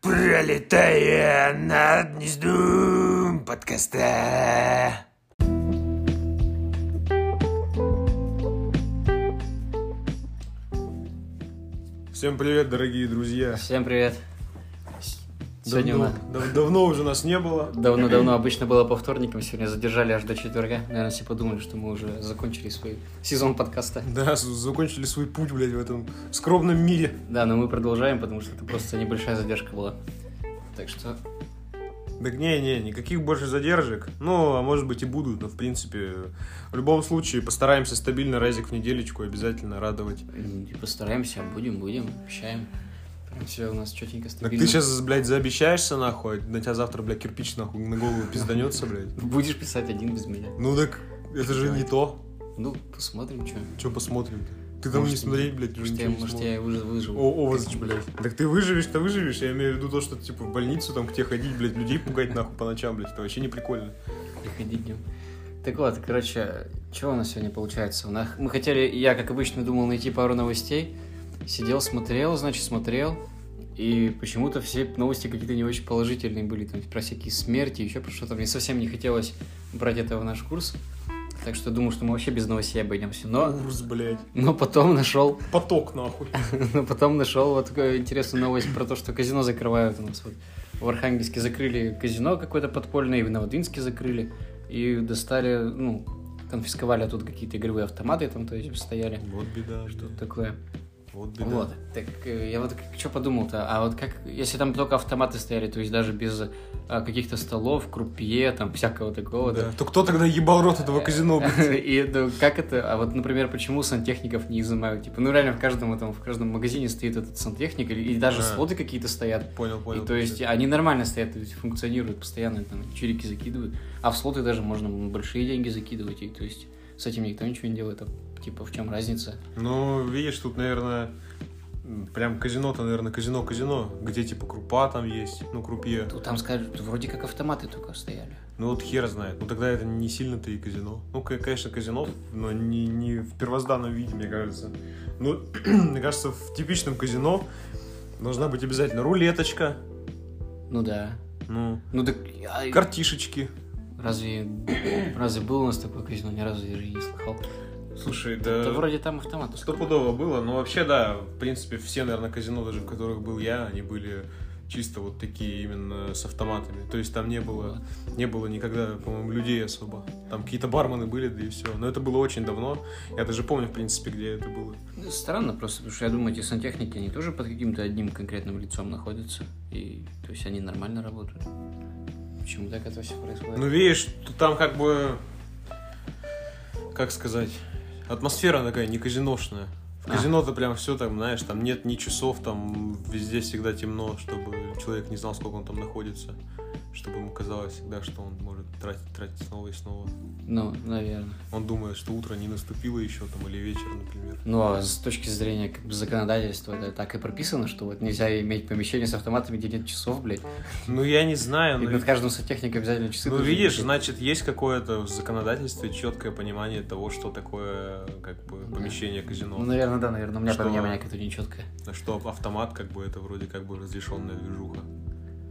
пролетая над гнездом подкаста. Всем привет, дорогие друзья. Всем привет. Сегодня давно, мы- дав- давно уже нас не было. Давно-давно обычно было по вторникам, сегодня задержали аж до четверга. Наверное, все подумали, что мы уже закончили свой сезон подкаста. Да, закончили свой путь, блядь, в этом скромном мире. Да, но мы продолжаем, потому что это просто небольшая задержка была. Так что, Так не-не, никаких больше задержек. Ну, а может быть и будут, но в принципе, в любом случае постараемся стабильно разик в неделечку обязательно радовать. и постараемся, будем, будем, обещаем. Прям все у нас четенько, Так стабильно. ты сейчас, блядь, заобещаешься нахуй, на тебя завтра, блядь, кирпич нахуй на голову пизданется, блядь. Будешь писать один без меня. Ну так, это же не то. Ну, посмотрим, что. Че посмотрим Ты там не смотреть, блядь, уже Может, я, может, смотришь. я выж- выживу. О, овощ, блядь. Так ты выживешь-то выживешь. Я имею в виду то, что типа в больницу там к тебе ходить, блядь, людей пугать нахуй по ночам, блядь. Это вообще не прикольно. Приходи днем. Так вот, короче, что у нас сегодня получается? У нас, мы хотели, я, как обычно, думал найти пару новостей. Сидел, смотрел, значит, смотрел. И почему-то все новости какие-то не очень положительные были. Там про всякие смерти, еще про что-то. Мне совсем не хотелось брать это в наш курс. Так что думаю, что мы вообще без новостей обойдемся. Но, Ужас, блядь. но потом нашел Поток, нахуй. но потом нашел вот такую интересную новость про то, что казино закрывают у нас. Вот в Архангельске закрыли казино какое-то подпольное, и в Новодвинске закрыли. И достали, ну, конфисковали оттуда какие-то игровые автоматы там, то есть, стояли. Вот беда, Что что такое. Вот беда. Вот. Так э, я вот что подумал-то, а вот как, если там только автоматы стояли, то есть даже без а, каких-то столов, крупье, там, всякого такого, Да. То кто тогда ебал рот этого казино? И ну, как это, а вот, например, почему сантехников не изымают? Типа, ну реально в каждом этом, в каждом магазине стоит этот сантехник, или, и даже А. слоты какие-то стоят. Понял, понял. и то есть они нормально стоят, то есть функционируют постоянно, там чирики закидывают. А в слоты даже можно большие деньги закидывать, и то есть с этим никто ничего не делает. Типа, в чем разница? Ну, видишь, тут, наверное, прям казино-то, наверное, казино-казино, где типа крупа там есть, ну, крупье. Тут там скажут, вроде как автоматы только стояли. Ну вот хер знает. Ну тогда это не сильно-то и казино. Ну, конечно, казино, но не, не в первозданном виде, мне кажется. Ну, мне кажется, в типичном казино должна быть обязательно рулеточка, Ну да. ну, Ну так а, картишечки. разве разве было у нас такое казино? Ни разу я же не слыхал. Слушай, Да да... вроде там автоматы. Стопудово было, но вообще, да, в принципе, все, наверное, казино, даже в которых был я, они были чисто вот такие именно с автоматами. То есть там не было, не было никогда, по-моему, людей особо. Там какие-то бармены были, да и все. Но это было очень давно. Я даже помню, в принципе, где это было. Ну, Странно просто, потому что я думаю, эти сантехники, они тоже под каким-то одним конкретным лицом находятся. И, то есть, они нормально работают. Почему так это все происходит? Ну, видишь, там как бы, как сказать, атмосфера такая не казиношная. В А. казино-то прям все там, знаешь, там нет ни часов, там везде всегда темно, чтобы человек не знал, сколько он там находится. Чтобы ему казалось всегда, что он может тратить, тратить снова и снова. Ну, наверное. Он думает, что утро не наступило еще там, или вечер, например. Ну, а с точки зрения как бы, законодательства, это так и прописано, что вот нельзя иметь помещение с автоматами, где нет часов, блядь. Ну, я не знаю, И но... над каждым сантехником обязательно часы Ну, видишь, висеть. значит, есть какое-то в законодательстве четкое понимание того, что такое, как бы, помещение казино. Ну, наверное, да, наверное, у меня Что? понимание какое-то нечеткое. Что автомат, как бы, это вроде как бы разрешенная движуха.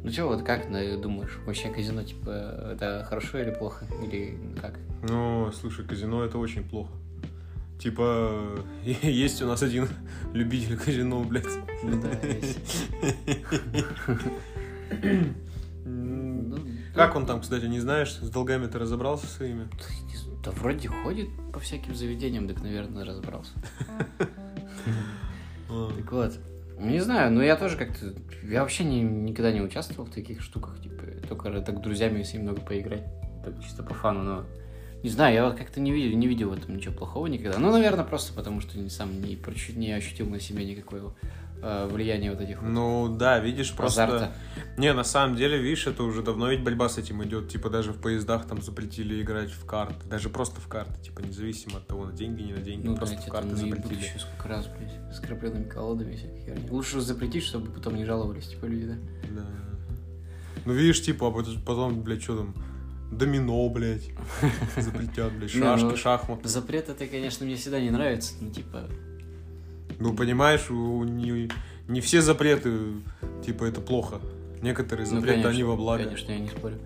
Ну, что, вот как ну, думаешь, вообще казино, типа, это хорошо или плохо? Или как? Ну, слушай, казино это очень плохо. Типа, есть у нас один любитель казино, блядь. Ну, да, есть. М, Как он там, кстати, не знаешь, с долгами ты разобрался своими? Да вроде ходит по всяким заведениям, так, наверное, разобрался. Так вот, не знаю, но я тоже как-то... Я вообще не- никогда не участвовал в таких штуках, типа, только так с друзьями, если немного поиграть, так чисто по фану, но... Не знаю, я вот как-то не видел, не видел в этом ничего плохого никогда. Ну, наверное, просто потому, что не сам не, прочу- не ощутил на себе никакого э, влияния вот этих Ну, да, видишь, просто... азарта. Не, на самом деле, видишь, это уже давно ведь борьба с этим идет. Типа даже в поездах там запретили играть в карты. Даже просто в карты, типа независимо от того, на деньги, не на деньги. Ну, просто блядь, в карты запретили. еще сколько раз, блядь, с крапленными колодами херни. Лучше запретить, чтобы потом не жаловались, типа, люди, да? Да. Ну, видишь, типа, а потом- блядь, что там, домино, блядь, запретят, блядь, Не, шашки, ну, шахматы. Запрет это, конечно, мне всегда не нравится, ну, типа, Ну, понимаешь, у- не, не все запреты, типа, это плохо. Некоторые Ну, запреты, конечно, они во благо. Конечно, я не спорю.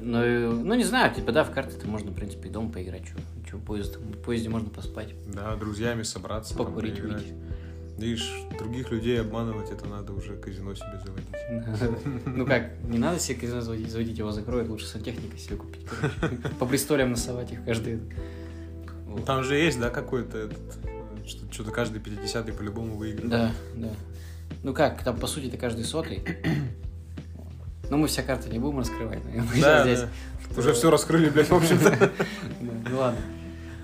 Ну, и- ну, не знаю, типа, да, в карты-то можно, в принципе, и дома поиграть. Че, поезд, в поезде можно поспать. Да, друзьями собраться, там, Покурить, поиграть. выйти. Видишь, других людей обманывать, это надо уже казино себе заводить. Ну как, не надо себе казино заводить, его закроют, лучше сантехника себе купить. По престолям насовать их каждый. Там же есть, да, какой-то этот, э, что-то каждый 50-й по-любому выиграет. Да, да. Ну как, там по сути это каждый сотый. Но мы все карты не будем раскрывать, наверное, Да, здесь. да. Уже все раскрыли, блядь, в общем-то. Ну ладно.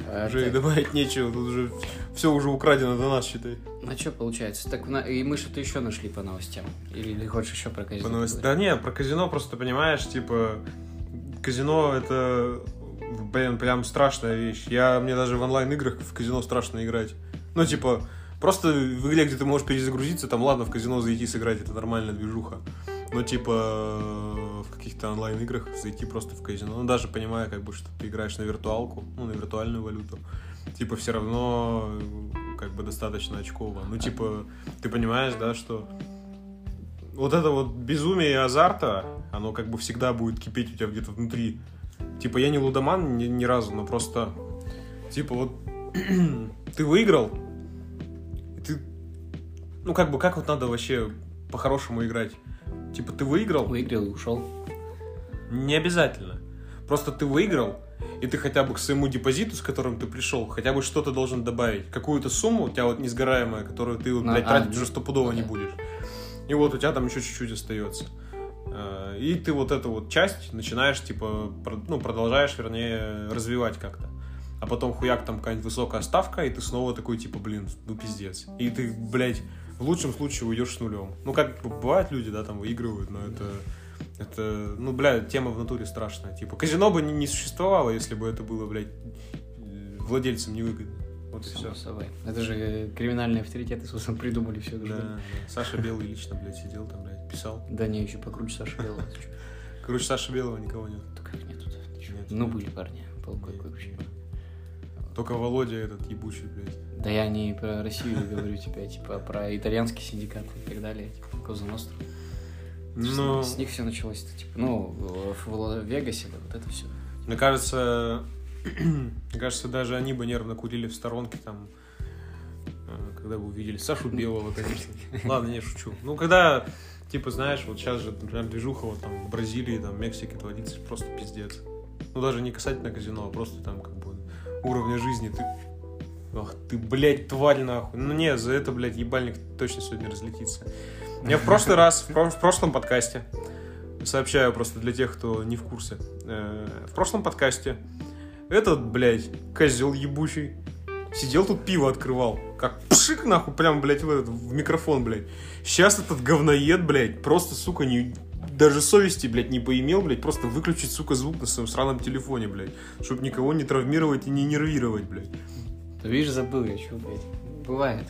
А, Уже и добавить нечего, тут уже все уже украдено до нас, считай. Ну что получается? Так и мы что-то еще нашли по новостям. Или, или хочешь еще про казино? По? Да не, про казино просто понимаешь, типа, казино это, блин, прям страшная вещь. Я, мне даже в онлайн-играх в казино страшно играть. Ну, типа, просто в игре, где ты можешь перезагрузиться, там, ладно, в казино зайти сыграть, это нормальная движуха. Но, типа, в каких-то онлайн-играх зайти просто в казино, ну, даже понимая, как бы, что ты играешь на виртуалку, ну, на виртуальную валюту, типа, все равно, как бы, достаточно очково. Ну, типа, ты понимаешь, да, что вот это вот безумие азарта, оно как бы всегда будет кипеть у тебя где-то внутри. Типа, я не лудоман ни, ни разу, но просто, типа, вот ты выиграл, и ты, ну, как бы, как вот надо вообще по-хорошему играть? Типа, ты выиграл, Выиграл и ушел. не обязательно. Просто ты выиграл, и ты хотя бы к своему депозиту, с которым ты пришел, хотя бы что-то должен добавить. Какую-то сумму у тебя вот несгораемая, которую ты, вот, блядь, а, тратить ну, уже стопудово ну не да. будешь. И вот у тебя там еще чуть-чуть остается. Э, И ты вот эту вот часть начинаешь, типа, ну, продолжаешь, вернее, развивать как-то. А потом хуяк там какая-нибудь высокая ставка, и ты снова такой, типа, блин, ну пиздец. И ты, блядь, в лучшем случае уйдешь с нулем. Ну, как бы бывают люди, да, там выигрывают, но это... Это, ну, бля, тема в натуре страшная. Типа, казино бы не, не существовало, если бы это было, блядь, владельцам невыгодно. Вот и все. Само собой. Это же криминальные авторитеты, собственно, придумали все. Да, да. Саша Белый лично, блядь, сидел там, блядь, писал. Да не, еще покруче Саша Белого. Короче, Саши Белого никого нет. Да как нету. Ну, были парни. Полкой круче. Только Володя этот ебучий, блядь. Да я не про Россию говорю тебя, типа, а про итальянский синдикат и так далее, типа, Коза Ностра. Ну, С них все началось, типа, ну, в, в Вегасе, да, вот это все. мне кажется, мне кажется, даже они бы нервно курили в сторонке там, э, когда бы увидели Сашу Белого, конечно. Ладно, не шучу. Ну, когда, типа, знаешь, вот сейчас же, например, движуха вот там в Бразилии, там, в Мексике творится просто пиздец. Ну, даже не касательно казино, а просто там, как бы, уровня жизни. Ты Ах ты, блядь, тварь нахуй. Ну не, за это, блядь, ебальник точно сегодня разлетится. Я в прошлый раз, в, в прошлом подкасте, сообщаю просто для тех, кто не в курсе, э, в прошлом подкасте этот, блядь, козел ебучий, сидел тут пиво открывал, как пшик нахуй, прям, блядь, в, этот, в микрофон, блядь. Сейчас этот говноед, блядь, просто, сука, не, даже совести, блядь, не поимел, блядь, просто выключить, сука, звук на своем сраном телефоне, блядь, чтобы никого не травмировать и не нервировать, блядь. Ты видишь, забыл я, что, блядь. Бывает.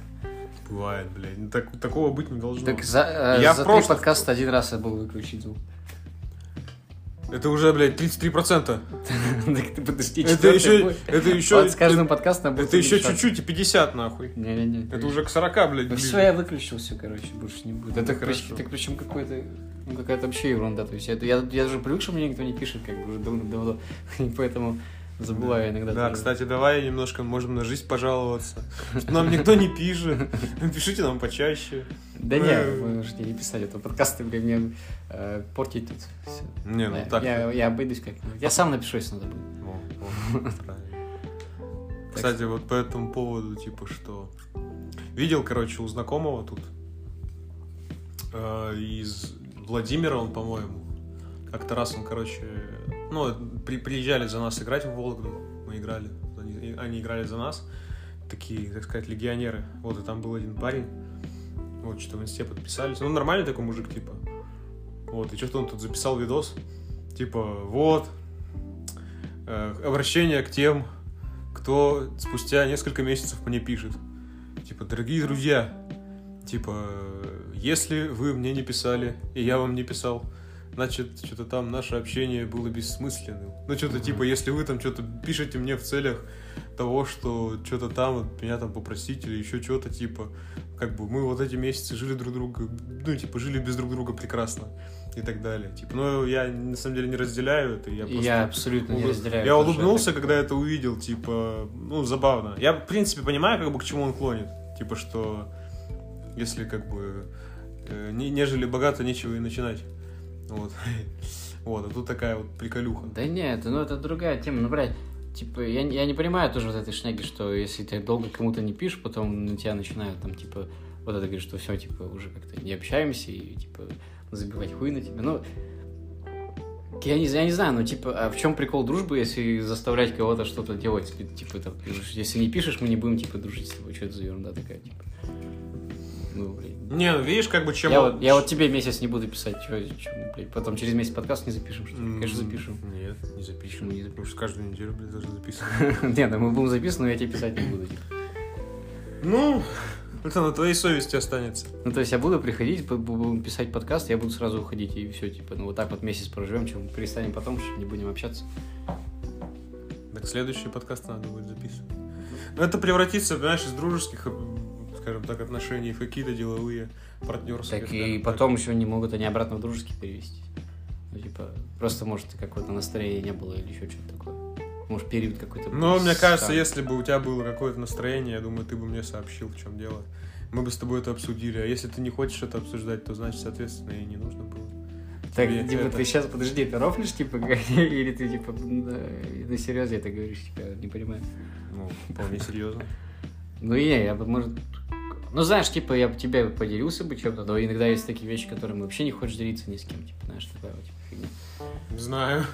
Бывает, блядь. Ну, так, такого быть не должно. Так за, э, Я за в три подкаста один раз я был выключить звук. Это уже, блядь, 33%. Так ты подожди, Это еще, это еще, с каждым подкастом будет это еще чуть-чуть и 50, нахуй. Не-не-не. Это уже к 40, блядь, Ну все, я выключил все, короче, больше не будет. Ну, Это хорошо. так причем какой-то, ну какая-то вообще ерунда. То есть это, я, я даже привык, что мне никто не пишет, как бы уже давно-давно. Поэтому забываю иногда. Да, тоже. кстати, давай немножко можем на жизнь пожаловаться. Что нам никто не пишет. Пишите нам почаще. Да не, Э. вы можете не писать, это подкасты, мне э, портить тут. Не, ну так. Я, обойдусь как-нибудь. Я сам напишу, если надо будет. Кстати, вот по этому поводу, типа, что... Видел, короче, у знакомого тут э, из Владимира он, по-моему. Как-то раз он, короче... Ну, при- приезжали за нас играть в Вологду. Мы играли. Они, они играли за нас. Такие, так сказать, легионеры. Вот, и там был один парень. Вот, что в инсте подписались. Ну, нормальный такой мужик, типа. Вот, и что-то он тут записал видос. Типа, вот, э, обращение к тем, кто спустя несколько месяцев мне пишет. Типа, дорогие друзья, типа, если вы мне не писали, и я вам не писал, значит, что-то там наше общение было бессмысленным. Ну, что-то типа, если вы там что-то пишете мне в целях того, что что-то там, вот, меня там попросить или еще что-то, типа, как бы мы вот эти месяцы жили друг друга, ну, типа, жили без друг друга прекрасно и так далее. Типа, но я на самом деле не разделяю это, я просто... Я абсолютно не улыб- разделяю. Я улыбнулся, это. когда это увидел, типа, ну, забавно. Я, в принципе, понимаю, как бы, к чему он клонит. Типа, что если, как бы, э, не, нежели богато, нечего и начинать. Вот. Вот, а тут такая вот приколюха. Да нет, ну это другая тема. Ну, блядь, типа, я, я не понимаю тоже вот этой шняги, что если ты долго кому-то не пишешь, потом на тебя начинают там, типа, вот это говорит, что все, типа, уже как-то не общаемся и, типа, забивать хуй на тебя. Ну, я не, я не знаю, ну, типа, а в чем прикол дружбы, если заставлять кого-то что-то делать? Типа, там, если не пишешь, мы не будем, типа, дружить с тобой. Что это за ерунда такая, типа? Ну, блин. Не, ну, видишь, как бы чем... Я вот, я вот тебе месяц не буду писать, чё, чё, блядь, потом через месяц подкаст не запишем, что ли? М, Конечно, запишем. Нет, не запишем. Почему не запишем? Потому что каждую неделю, блядь, даже записываем. Не, да мы будем записаны, но я тебе писать не буду. типа. Ну, это на твоей совести останется. Ну, то есть я буду приходить, бу- бу- будем писать подкаст, я буду сразу уходить, и все, типа, ну, вот так вот месяц проживем, чем перестанем потом, что не будем общаться. Так следующий подкаст надо будет записывать. Ну, это превратится, понимаешь, из дружеских, скажем так, отношений в какие-то деловые, партнерские. Так и потом еще не могут они обратно в дружеские перевести. Ну, типа, просто, может, какое-то настроение не было или еще что-то такое. Может, период какой-то. был Но мне кажется, странный. если бы у тебя было какое-то настроение, я думаю, ты бы мне сообщил, в чем дело. Мы бы с тобой это обсудили. А если ты не хочешь это обсуждать, то значит, соответственно, и не нужно было. Так, тебе типа, это- ты сейчас, подожди, ты рофлишь, типа, или ты, типа, на, на серьезе это говоришь, типа, не понимаю. Ну, вполне серьезно. Ну, и не, я бы, может... Ну, знаешь, типа, я бы тебе поделился бы чем-то, но иногда есть такие вещи, которыми вообще не хочешь делиться ни с кем, типа, знаешь, такая вот типа, фигня. Знаю.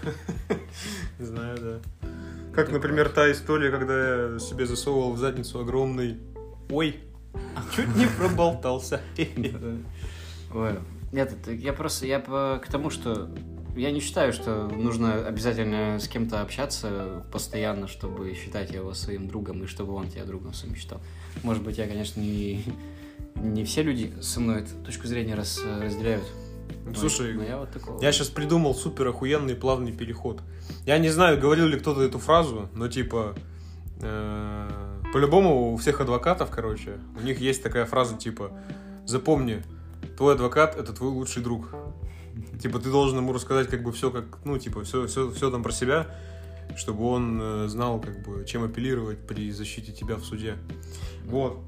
Знаю, да. Как, например, та история, когда я себе засовывал в задницу огромный... Ой, чуть не проболтался. Ой, нет, я просто, я к тому, что я не считаю, что нужно обязательно с кем-то общаться постоянно, чтобы считать его своим другом, и чтобы он тебя другом своим считал. Может быть, я, конечно, не, не все люди со мной эту точку зрения раз, разделяют. Но- Слушай, но я вот такого. Я сейчас придумал супер охуенный плавный переход. Я не знаю, говорил ли кто-то эту фразу, но типа э, по-любому у всех адвокатов, короче, у них есть такая фраза типа запомни, твой адвокат это твой лучший друг. Типа ты должен ему рассказать как бы все как, ну типа все, все, все там про себя, чтобы он э, знал как бы чем апеллировать при защите тебя в суде. Вот.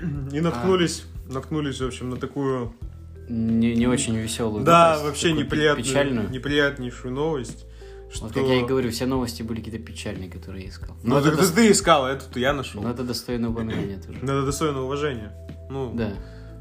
И наткнулись, наткнулись, в общем, на такую Не, не очень веселую. да, новость, вообще неприятную, Печальную. неприятнейшую новость. Что... Вот как я и говорю, все новости были какие-то печальные, которые я искал. Ну, Но так это, это дос- ты искал, а эту-то я нашел. но это достойно упоминания тоже. Надо достойно уважения. Ну, Да,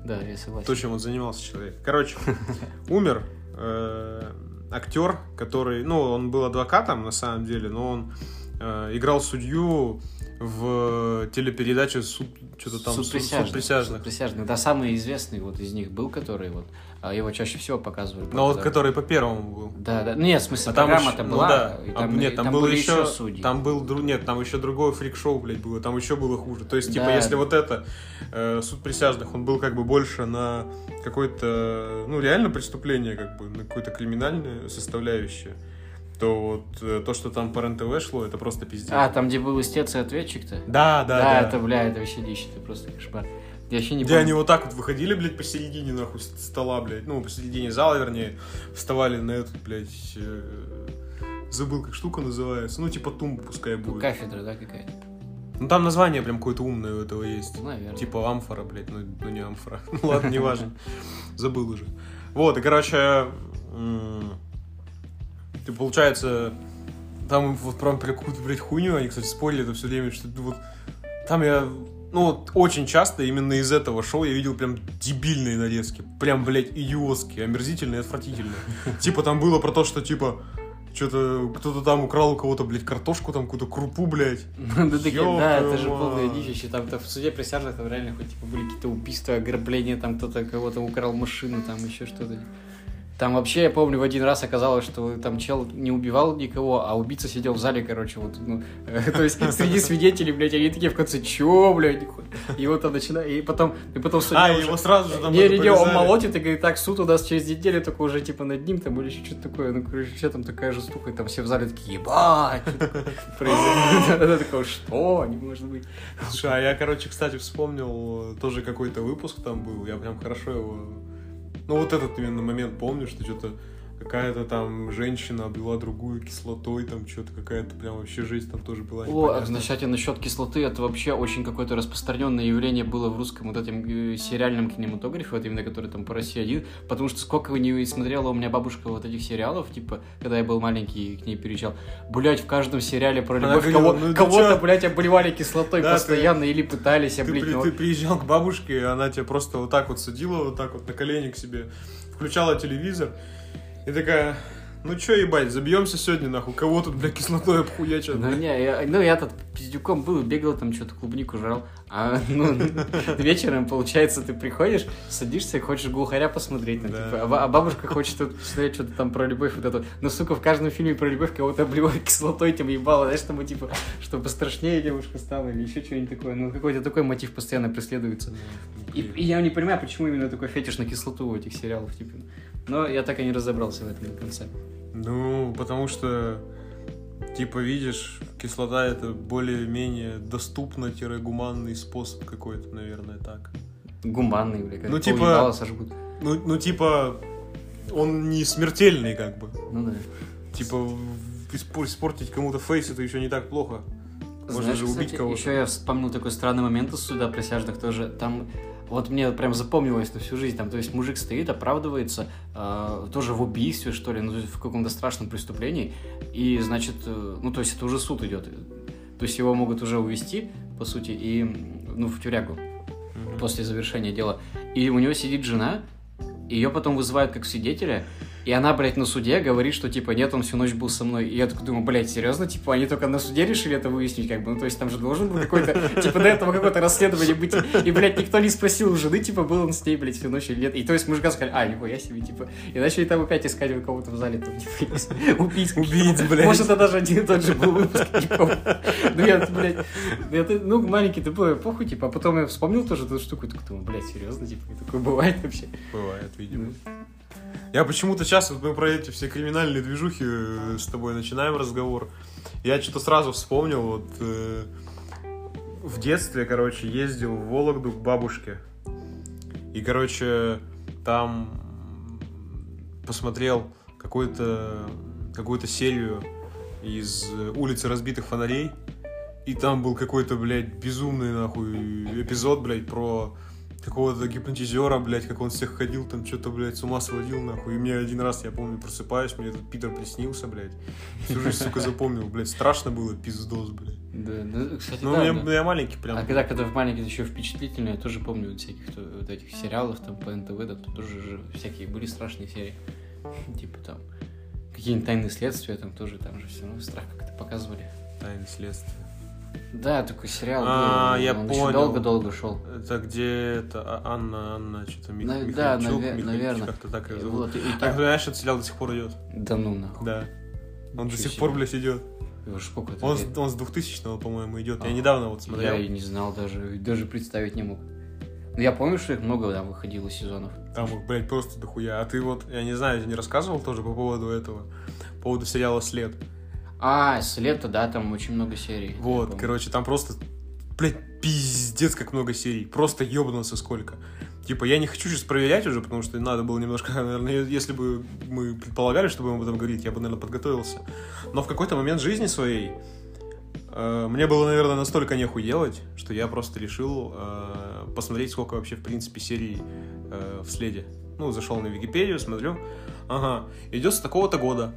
да, я согласен. то, чем он занимался человек. Короче, умер э, актер, который, ну, он был адвокатом на самом деле, но он э, играл судью в телепередаче суд, что-то там Суд присяжных. суд присяжных. Суд присяжных. Да, самый известный вот из них был, который вот, его чаще всего показывали. Но вот правда. который по первому был. Да, да. Ну, нет, в смысле, А там программа-то еще- ну была, да. и А, там, нет, и там, было были еще, судьи. там был дру- нет, там еще другое фрик-шоу, блядь, было, там еще было хуже. То есть, типа, Да. если вот это э, суд присяжных, он был как бы больше на какое-то, ну, реально преступление, как бы, на какое-то криминальное составляющее, то вот э, то, что там по РЕН-ТВ шло, это просто пиздец. А, там, где был истец и ответчик-то? да, да, да. это, бля, это вообще дичь, это просто кошмар. Я вообще не Где помню. они вот так вот выходили, блядь, посередине, нахуй, стола, блядь, ну, посередине зала, вернее, вставали на этот, блядь, э, забыл, как штука называется, ну, типа тумба пускай будет. Кафедра, да, какая-то? Ну там название прям какое-то умное у этого есть. Ну, наверное. Типа амфора, блядь, ну, ну не амфора. Ну ладно, не важно. Забыл уже. Вот, и короче, ты получается, там вот прям какую-то, блядь, хуйню, они, кстати, спорили это все время, что вот там я, ну вот очень часто именно из этого шоу я видел прям дебильные нарезки. Прям, блядь, идиотские, омерзительные, отвратительные. Типа там было про то, что типа что-то кто-то там украл у кого-то, блядь, картошку, там какую-то крупу, блядь. Ну, да, такие, да, это же дичь. Еще там-то в суде присяжных там реально хоть типа были какие-то убийства, ограбления, там кто-то кого-то украл машину, там еще что-то. Там вообще, я помню, в один раз оказалось, что там чел не убивал никого, а убийца сидел в зале, короче, вот, ну, то есть среди свидетелей, блядь, они такие в конце, чё, блядь, нихуя?» и вот он начинает, и потом, и потом судья А, уже- его сразу же там не, не, он молотит и говорит, так, суд у нас через неделю, только уже типа над ним там или что-то такое. Ну, короче, что там такая жестуха, и там все в зале такие, ебать, что такое произойдет?» Она такая, что, не может быть. Слушай, а я, короче, кстати, вспомнил, тоже какой-то выпуск там был, я прям хорошо его... Ну, вот этот именно момент помню, что что-то какая-то там женщина облила другую кислотой, там что-то какая-то прям вообще жесть там тоже была. О, кстати, насчет кислоты, это вообще очень какое-то распространенное явление было в русском вот этом э, сериальном кинематографе, вот именно который там по России один, потому что сколько не смотрела у меня бабушка вот этих сериалов, типа, когда я был маленький и к ней переезжал, блять, в каждом сериале про любовь говорила, кого- «Ну ты кого-то, чё?» обливали кислотой Да, ты- постоянно или пытались Ты, облить. при- но- ты приезжал к бабушке, и она тебя просто вот так вот садила, вот так вот на колени к себе, включала телевизор, и такая, ну чё, ебать, забьемся сегодня, нахуй, кого тут, бля, кислотой обхуячат? Ну, не, я, ну, я тут пиздюком был, бегал там, что-то клубнику жрал. А ну, вечером, получается, ты приходишь, садишься и хочешь глухаря посмотреть. ну, Да. типа, а, а бабушка хочет тут посмотреть что-то там про любовь вот эту. Ну, сука, в каждом фильме про любовь кого-то обливают кислотой, тем ебало, знаешь, чтобы, типа, чтобы страшнее девушка стала или еще что-нибудь такое. Ну, какой-то такой мотив постоянно преследуется. И, и я не понимаю, почему именно такой фетиш на кислоту у этих сериалов, типа. Но я так и не разобрался в этом до конца. Ну, потому что, типа, видишь, кислота это более-менее доступно-гуманный способ какой-то, наверное, так. Гуманный, бля, как Ну, типа- сожгут. Ну, ну, типа, он не смертельный, как бы. Ну да. Типа, испортить кому-то фейс это еще не так плохо. Можно Знаешь, же убить кстати, кого-то. Еще я вспомнил такой странный момент из суда присяжных тоже. Там вот мне прям запомнилось на всю жизнь. Там, то есть мужик стоит, оправдывается, э, тоже в убийстве, что ли, ну, в каком-то страшном преступлении. И, значит, э, ну, то есть это уже суд идет. То есть его могут уже увести, по сути, и, ну, в тюрягу Мгм. после завершения дела. И у него сидит жена, ее потом вызывают как свидетеля, и она, блядь, на суде говорит, что, типа, нет, он всю ночь был со мной. И я такой думаю, блядь, серьезно? Типа, они только на суде решили это выяснить, как бы, ну, то есть там же должен был какой-то, типа, до этого какое-то расследование быть. И, блядь, никто не спросил у жены, типа, был он с ней, блядь, всю ночь или нет. И то есть мужика сказали, а, нихуя себе, типа. И начали там опять искать у кого-то в зале, там, типа, убийц. Убийц, блядь. Может, это даже один и тот же был выпуск. Ну, я, блядь, ты- ну, маленький ты был, похуй, типа, а потом я вспомнил тоже эту штуку, и такой, думаю, блядь, серьезно, типа, такое бывает вообще. Бывает, видимо. Я почему-то сейчас, вот мы про эти все криминальные движухи э, с тобой начинаем разговор. Я что-то сразу вспомнил, вот э, в детстве, короче, ездил в Вологду к бабушке. И, короче, там посмотрел какую-то какую-то серию из э, улицы разбитых фонарей. И там был какой-то, блядь, безумный, нахуй, эпизод, блядь, про какого-то гипнотизера, блядь, как он всех ходил, там что-то, блядь, с ума сводил, нахуй. И мне один раз, я помню, просыпаюсь, мне этот Питер приснился, блядь. Всю жизнь, сука, запомнил, блядь, страшно было, пиздос, блядь. Да, ну, кстати, Ну, да, я, да. я маленький прям. А когда, когда в маленький еще впечатлительно, я тоже помню вот всяких вот этих сериалов там по НТВ, да, тут тоже же всякие были страшные серии. Типа там какие-нибудь тайные следствия, там тоже там же все равно страх как-то показывали. Тайны следствия. Да, такой сериал А, был, я он понял. долго-долго шел. Это где это А- Анна, Анна, что-то Мих... На- да, наве- Михальчич, наверно. как-то так ее зовут. Вот, и, А, там- знаешь, этот сериал до сих пор идет. Да ну нахуй. Да. Он до Ничего сих себе. пор, блядь, идет. Его сколько это Он, лет? он с 2000 по-моему, идет. Я А. недавно вот Я смотрел. и не знал даже, даже представить не мог. Ну, я помню, что их много там выходило сезонов. Там их, блядь, просто дохуя. А ты вот, я не знаю, я не рассказывал тоже по поводу этого, по поводу сериала «След». А, след да, там очень много серий. Вот, короче, там просто, блядь, пиздец, как много серий. Просто ебнулся сколько. Типа, я не хочу сейчас проверять уже, потому что надо было немножко, наверное, если бы мы предполагали, что будем об этом говорить, я бы, наверное, подготовился. Но в какой-то момент жизни своей э, мне было, наверное, настолько нехуй делать, что я просто решил э, посмотреть, сколько вообще, в принципе, серий э, в следе. Ну, зашел на Википедию, смотрю. Ага, идет с такого-то года.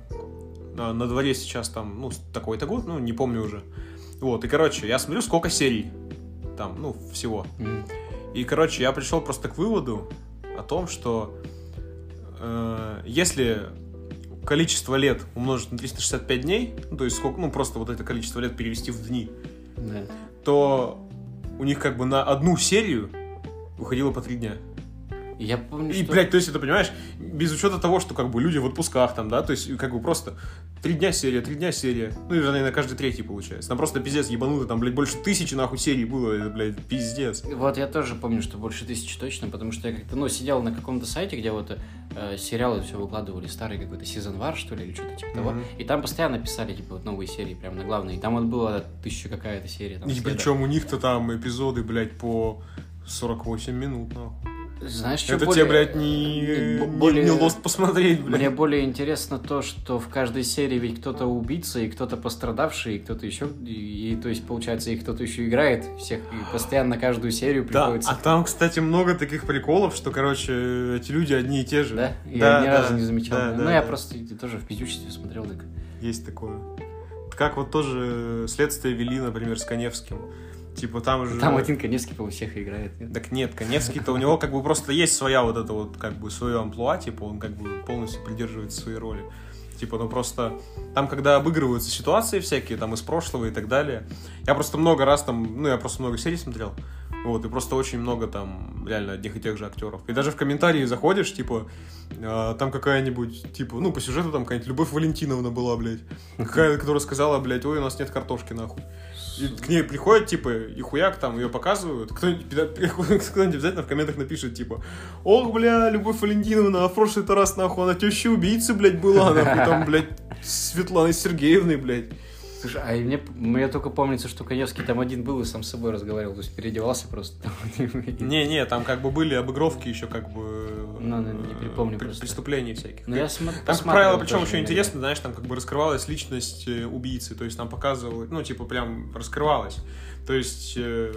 А, на дворе сейчас там, ну, такой-то год, ну, не помню уже. Вот, и, короче, я смотрю, сколько серий там, ну, всего. М. И, короче, я пришел просто к выводу о том, что э, если количество лет умножить на 365 дней, ну, то есть сколько, ну, просто вот это количество лет перевести в дни, Да. то у них как бы на одну серию выходило по три дня. Я помню, И, что... блядь, то есть, это, понимаешь, без учета того, что, как бы, люди в отпусках там, да, то есть, как бы, просто три дня серия, три дня серия, ну, и, вернее, на каждый третий, получается. Там просто пиздец ебанутый, там, блядь, больше тысячи, нахуй, серий было, это, блядь, пиздец. Вот я тоже помню, что больше тысячи точно, потому что я как-то, ну, сидел на каком-то сайте, где вот э, сериалы все выкладывали, старый какой-то сезон вар, что ли, или что-то типа того. Мгм. И там постоянно писали, типа, вот новые серии, прям на главные. И там вот было тысяча какая-то серия. Там, И следа. причем у них-то там эпизоды, блядь, по 48 минут, нахуй. Знаешь, что Это более- тебе, блядь, не, более- не Lost посмотреть, блядь. Мне более интересно то, что в каждой серии ведь кто-то убийца, и кто-то пострадавший, и кто-то еще, и, то есть, получается, и кто-то еще играет всех, и постоянно каждую серию Да, приходится. а там, кстати, много таких приколов, что, короче, эти люди одни и те же. Да? Я Да, ни да, разу не замечал. да, ну, да, я да. просто тоже в пиздючестве смотрел, так. Есть такое. Как вот тоже следствие вели, например, с Коневским. Типа там же... Там один Коневский, по всех играет. нет? Так нет, Коневский-то у него как бы просто есть своя вот эта вот как бы свое амплуа, типа он как бы полностью придерживается своей роли. Типа, ну просто там, когда обыгрываются ситуации всякие, там, из прошлого и так далее, я просто много раз там, ну, я просто много серий смотрел, вот, и просто очень много там реально одних и тех же актеров. И даже в комментарии заходишь, типа, а, там какая-нибудь, типа, ну, по сюжету там какая-нибудь Любовь Валентиновна была, блядь, какая которая сказала, блядь, ой, у нас нет картошки, нахуй. К ней приходят, типа, и хуяк там ее показывают. Кто-нибудь, кто-нибудь обязательно в комментах напишет, типа, ох, бля, Любовь Валентиновна, а в прошлый раз, нахуй, она теща убийцы, блядь, была, нахуй, там, блядь, Светланой Сергеевной, блядь. Слушай, а мне, мне только помнится, что Коневский там один был и сам с собой разговаривал, то есть переодевался просто. Не-не, там как бы были обыгровки еще как бы... Ну, ну, не припомню при-. Преступлений всяких. Ну, я смо- Там, как правило, причем еще интересно, знаешь, там как бы раскрывалась личность э, убийцы, то есть там показывали, ну, типа, прям раскрывалась. То есть, э,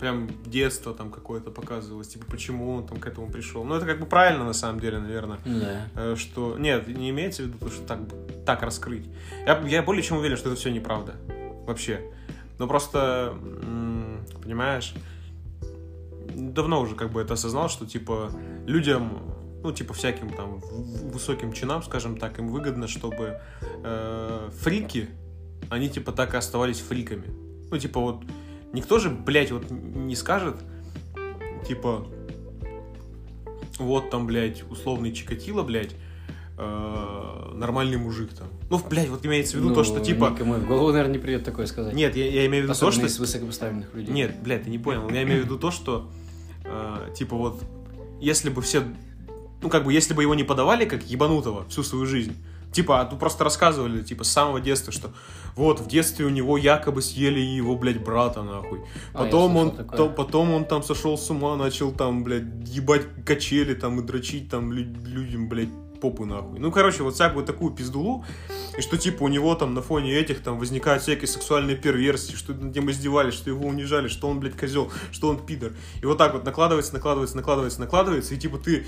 прям детство там какое-то показывалось, типа, почему он там к этому пришел. Ну, это как бы правильно, на самом деле, наверное. Да. э, Что... Нет, не имеется в виду, то, что так, так раскрыть. Я, я более чем уверен, что это все неправда. Вообще. Но просто, понимаешь, давно уже как бы это осознал, что, типа, людям, ну, типа, всяким там высоким чинам, скажем так, им выгодно, чтобы э, фрики, они, типа, так и оставались фриками. Ну, типа, вот, никто же, блядь, вот не скажет, типа, вот там, блядь, условный Чикатило, блядь, э, нормальный мужик там. Ну, блядь, вот имеется в виду то, Ну, что, типа, Никому в голову, наверное, не придет такое сказать. нет, я, я имею в виду то, Особенно что... из высокопоставленных людей. Нет, блядь, ты не понял. Я имею в виду то, что, э, типа вот, если бы все, ну как бы, если бы его не подавали как ебанутого всю свою жизнь, типа, а тут просто рассказывали, типа, с самого детства, что вот, в детстве у него якобы съели его, блядь, брата, нахуй. А, Потом он, слышал такое. то- потом он там сошел с ума, начал там, блядь, ебать качели там и дрочить там лю- людям, блядь, попы нахуй. Ну, короче, вот всякую такую пиздулу, и что, типа, у него там на фоне этих там возникают всякие сексуальные перверсии, что над ним издевались, что его унижали, что он, блядь, козел, что он пидор. И вот так вот накладывается, накладывается, накладывается, накладывается, и, типа, ты,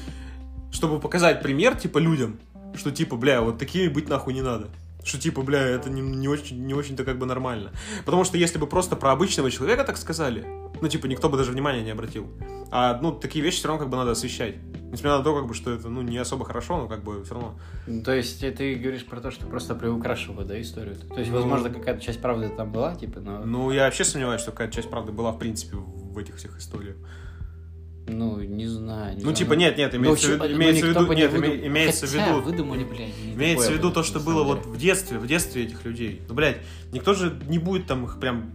чтобы показать пример, типа, людям, что, типа, бля, вот такими быть нахуй не надо. Что, типа, бля, это не, не очень, не очень-то как бы нормально. Потому что если бы просто про обычного человека так сказали, ну, типа, никто бы даже внимания не обратил. А, ну, такие вещи все равно как бы надо освещать. Несмотря на то, как бы, что это, ну, не особо хорошо, но как бы все равно. Ну, То есть ты говоришь про то, что просто приукрашивала, да, историю? То есть, Ну. возможно, какая-то часть правды там была, типа, но... Ну, я вообще сомневаюсь, что какая-то часть правды была, в принципе, в этих всех историях. Ну, не знаю. не Ну, знаю. типа, нет, нет, Ну, имеется в виду, имеется в нет, выдум- имеется в виду, выдумали, блядь. имеется в виду то, что было вот в детстве, в детстве этих людей. Ну, блядь, никто же не будет там их прям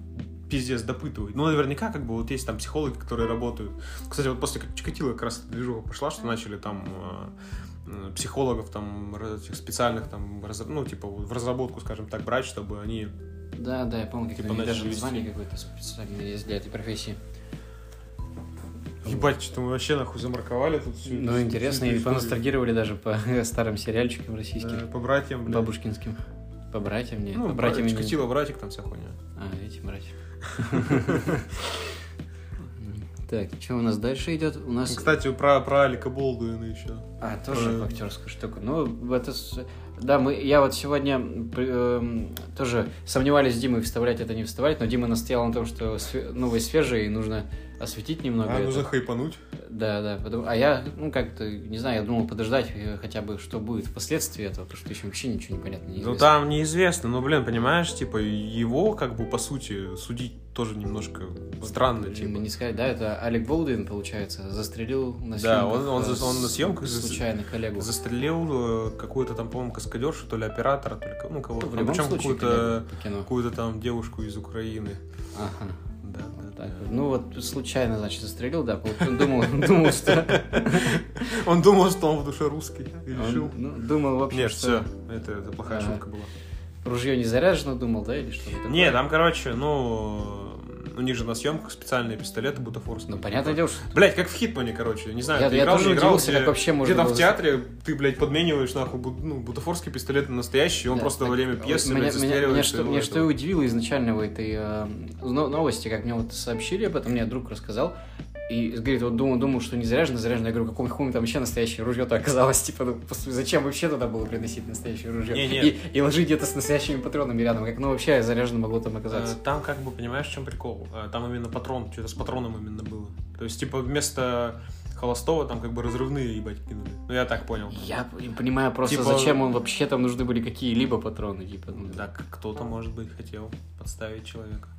пиздец допытывать. Ну, наверняка, как бы, вот есть там психологи, которые работают. Кстати, вот после Чикатило как раз движуха пошла, что начали там э, психологов там раз- этих специальных там, разра- ну, типа, в разработку, скажем так, брать, чтобы они Да, да, я помню, Типа, у них даже название какое-то специальное есть для этой профессии. Ебать, что мы вообще нахуй замарковали тут всю Ну, интересно, и поностальгировали даже по старым сериальчикам российским, Да, по братьям, блядь. бабушкинским. По братьям, нет, Ну, по братьям. Чикатило, братик, там вся хуйня. А, эти братья. Так, что у нас дальше идет? У нас... Кстати, про, про Алика Болдуина еще. А, тоже Э, актерская штука. Ну, это... Да, мы, я вот сегодня эм, тоже сомневались с Димой, вставлять это, не вставлять, но Дима настоял на том, что новые свежие, и нужно осветить немного. А, это. нужно хайпануть. Да, да. потому- А я, ну, как-то, не знаю, я думал подождать э, хотя бы, что будет впоследствии этого, потому что еще вообще ничего не понятно. Ну неизвестно. там неизвестно, но, блин, понимаешь, типа, его, как бы, по сути, судить тоже немножко странно, типа. Не сказать, да, это Алек Болдуин, получается, застрелил на Да, съемках, он- он э, за- он на с- съемках за- случайно коллегу. Застрелил э, какую-то там, по-моему, каскадершу, то ли оператора, то ли, ну, кого Ну, в ну, любом причем случае, какую-то какую-то там девушку из Украины. Ага. Да, да, Так, да. ну вот случайно, значит, застрелил, да, думал, думал, что... Он думал, что он в душе русский и решил. ну, думал, в общем, Нет, что все, это, это плохая Ага. шутка была. ружье не заряжено, думал, да, или что-то такое? Не, там, короче, ну, у них же на съемках специальные пистолеты бутафорские. Ну, понятное дело, что... Блять, как в Хитмане, короче, не знаю, Я- ты я играл, тоже не играл, как вообще можно где там было в театре ты, блядь, подмениваешь, нахуй, бу- ну, бутафорский пистолет на настоящий, он Да, просто во так, время пьесы, меня, блядь, меня, меня застреливается что, меня что и удивило изначально в этой э, но- новости, как мне вот сообщили об этом, мне друг рассказал, и говорит, вот думал, думал, что не заряжено, заряжено. Я говорю, каком хуй там вообще настоящее ружье-то оказалось? Типа, ну, зачем вообще туда было приносить настоящее ружье? Не, не. И, и ложить где-то с настоящими патронами рядом, как ну вообще заряжено могло там оказаться. Э, Там, как бы, понимаешь, в чем прикол? Э, Там именно патрон, что-то с патроном именно было. То есть, типа, вместо холостого там как бы разрывные, ебать, кинули. Ну, я так понял. Я понимаю просто, Типа- зачем он вообще там нужны были какие-либо патроны, типа. ну, Так, кто-то, может быть, хотел подставить человека.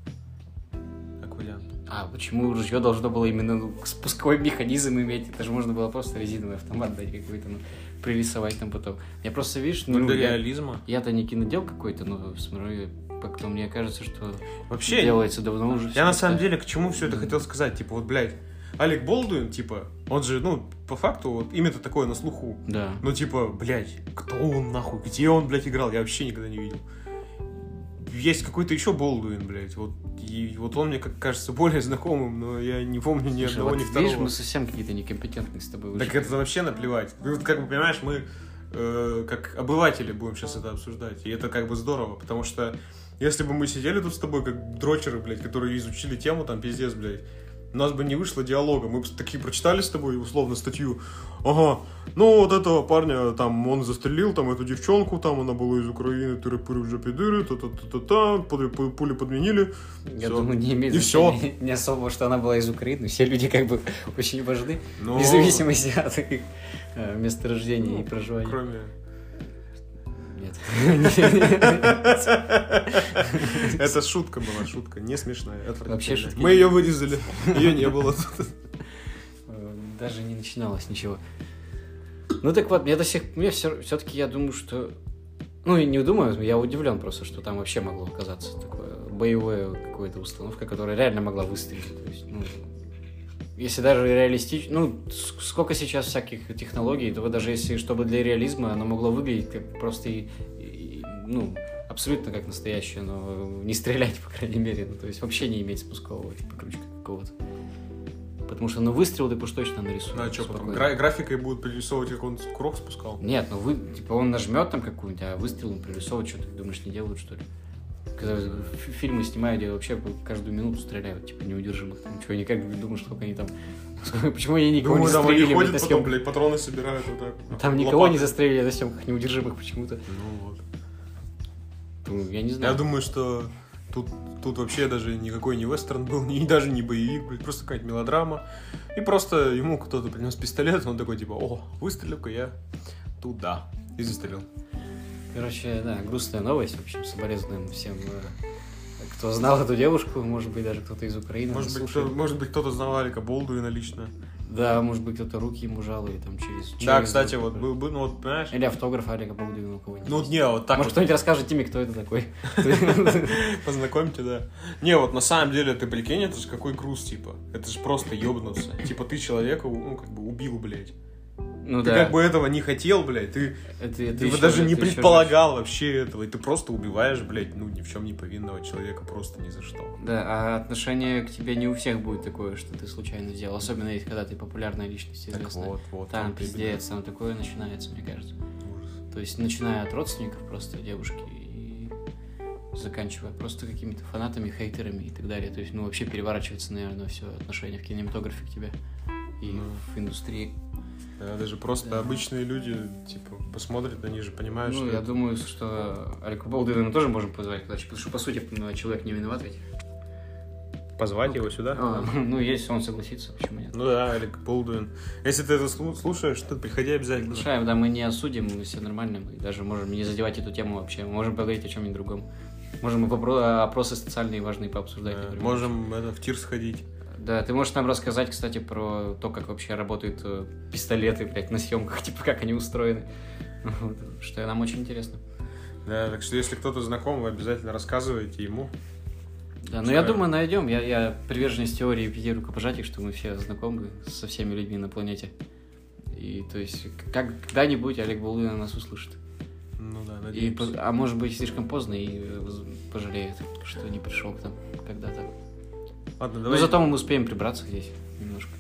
А почему ружье должно было именно ну, спусковой механизм иметь? Это же можно было просто резиновый автомат дать какой-то, ну, пририсовать там потом. Я просто, видишь, Ну, ну, для я, реализма. я-то не кинодел какой-то, но смотрю, как-то мне кажется, что Вообще, делается давно уже. Я на самом деле к чему все это хотел сказать? Типа, вот, блядь, Алек Болдуин, типа, он же, ну, по факту, вот имя-то такое на слуху. Да. Ну, типа, блядь, кто он нахуй? Где он, блядь, играл? Я вообще никогда не видел. Есть какой-то еще Болдуин, блядь. Вот, и вот он мне, как кажется, более знакомым, но я не помню ни Слушай, одного, вот ни видишь, второго. мы совсем какие-то некомпетентные с тобой. Так очень. это вообще наплевать. Ты вот как бы понимаешь, мы э, как обыватели будем сейчас это обсуждать. И это как бы здорово, потому что если бы мы сидели тут с тобой, как дрочеры, блядь, которые изучили тему, там, пиздец, блядь, у нас бы не вышло диалога. Мы бы такие прочитали с тобой, условно, статью. Ага, ну вот этого парня, там, он застрелил, там, эту девчонку, там, она была из Украины, тыры-пыры в жопе дыры, та-та-та-та-та, пули, пу- пули подменили. Я Всё. думаю, не имеет И значения не особо, что она была из Украины. Все люди как бы очень важны, Но- вне зависимости от их э, месторождения и проживания. Кроме... Нет. Это шутка была, шутка, не смешная. Вообще шутки Мы ее вырезали, ее не было Даже не начиналось ничего. Ну так вот, мне до сих мне все, все-таки я думаю, что... Ну, и не думаю, я удивлен просто, что там вообще могло оказаться такое боевое какая-то установка, которая реально могла выстрелить. То есть, ну, если даже реалистично... Ну, сколько сейчас всяких технологий, то даже если, чтобы для реализма оно могло выглядеть как просто и, и- ну, абсолютно как настоящее, но не стрелять, по крайней мере. Ну, то есть вообще не иметь спускового типа крючка какого-то. Потому что, ну, выстрел ты уж точно нарисуешь. Ну а что, потом гра- графикой будут прорисовывать, как он курок спускал? Нет, ну вы, типа, он нажмет там какую-нибудь, а выстрел он прорисовывать, что ты думаешь, не делают, что ли? Когда фи- фильмы снимают, где вообще каждую минуту стреляют, типа, неудержимых. Там, чего, никак не думаю, сколько они там... Почему они никого Думаю, не застрелили блядь, ходят на потом, блядь, патроны собирают вот так. Там никого не застрелили на съемках неудержимых почему-то. Ну вот. Ну, я не знаю. Я думаю, что тут, тут вообще даже никакой не вестерн был, ни даже не боевик, блядь, просто какая-то мелодрама. И просто ему кто-то принес пистолет, он такой, типа, о, выстрелю-ка я туда. И застрелил. Короче, да, грустная новость, в общем, соболезнуем всем, э, кто знал эту девушку, может быть, даже кто-то из Украины. Может быть, кто, может быть, кто-то знал Алика Болдуина лично. Да, может быть, кто-то руки ему жал и там через... Да, через кстати, руку. вот был бы, ну вот, понимаешь? Или автограф Алика Болдуина у кого-нибудь. Ну, не, вот так Может, вот кто-нибудь расскажет Тиме, кто это такой? познакомьте, да. Не, вот на самом деле, ты прикинь, это же какой груз, типа. Это же просто ёбнуться. Типа, ты человека, ну, как бы убил, блядь. Ну Ты да. как бы этого не хотел, блядь. Ты, Это- это ты ещё- даже не это ещё предполагал вообще этого. И ты просто убиваешь, блядь, ну, ни в чем не повинного человека просто ни за что. Да, а отношение к тебе не у всех будет такое, что ты случайно сделал. Особенно, если когда ты популярная личность, Так известная. вот, вот. Там вот пиздец, там такое начинается, мне кажется. Ужас. То есть, начиная от родственников просто девушки и заканчивая просто какими-то фанатами, хейтерами и так далее. То есть, ну, вообще переворачивается, наверное, все отношение в кинематографе к тебе и Ну. в индустрии. Да, даже просто Да. обычные люди, типа, посмотрят, они же понимают, Ну, что... я это- думаю, что Алика Болдуина мы тоже можем позвать, потому что, потому что, по сути, ну, человек не виноват ведь. Позвать его сюда? А, ну, если он согласится, почему нет? Ну да, Алек Болдуин. Если ты это слу- слушаешь, то приходи обязательно. Приглашаем, да, мы не осудим, мы все нормально, мы даже можем не задевать эту тему вообще, мы можем поговорить о чем-нибудь другом. Можем и попро- опросы социальные важные пообсуждать, Да. Можем это, в тир сходить. Да, ты можешь нам рассказать, кстати, про то, как вообще работают э, пистолеты, блядь, на съемках, типа, как они устроены. Вот, Что нам очень интересно. Да, так что если кто-то знаком, вы обязательно рассказывайте ему. Да, но я думаю, найдем. Я, я приверженец теории пяти рукопожатий, что мы все знакомы со всеми людьми на планете. И то есть, как, когда-нибудь Олег Болдуин нас услышит. Ну да, И, надеюсь. по- а может быть, слишком поздно и э, пожалеет, что не пришел к нам когда-то. Ладно, Но давай. зато мы успеем прибраться здесь немножко.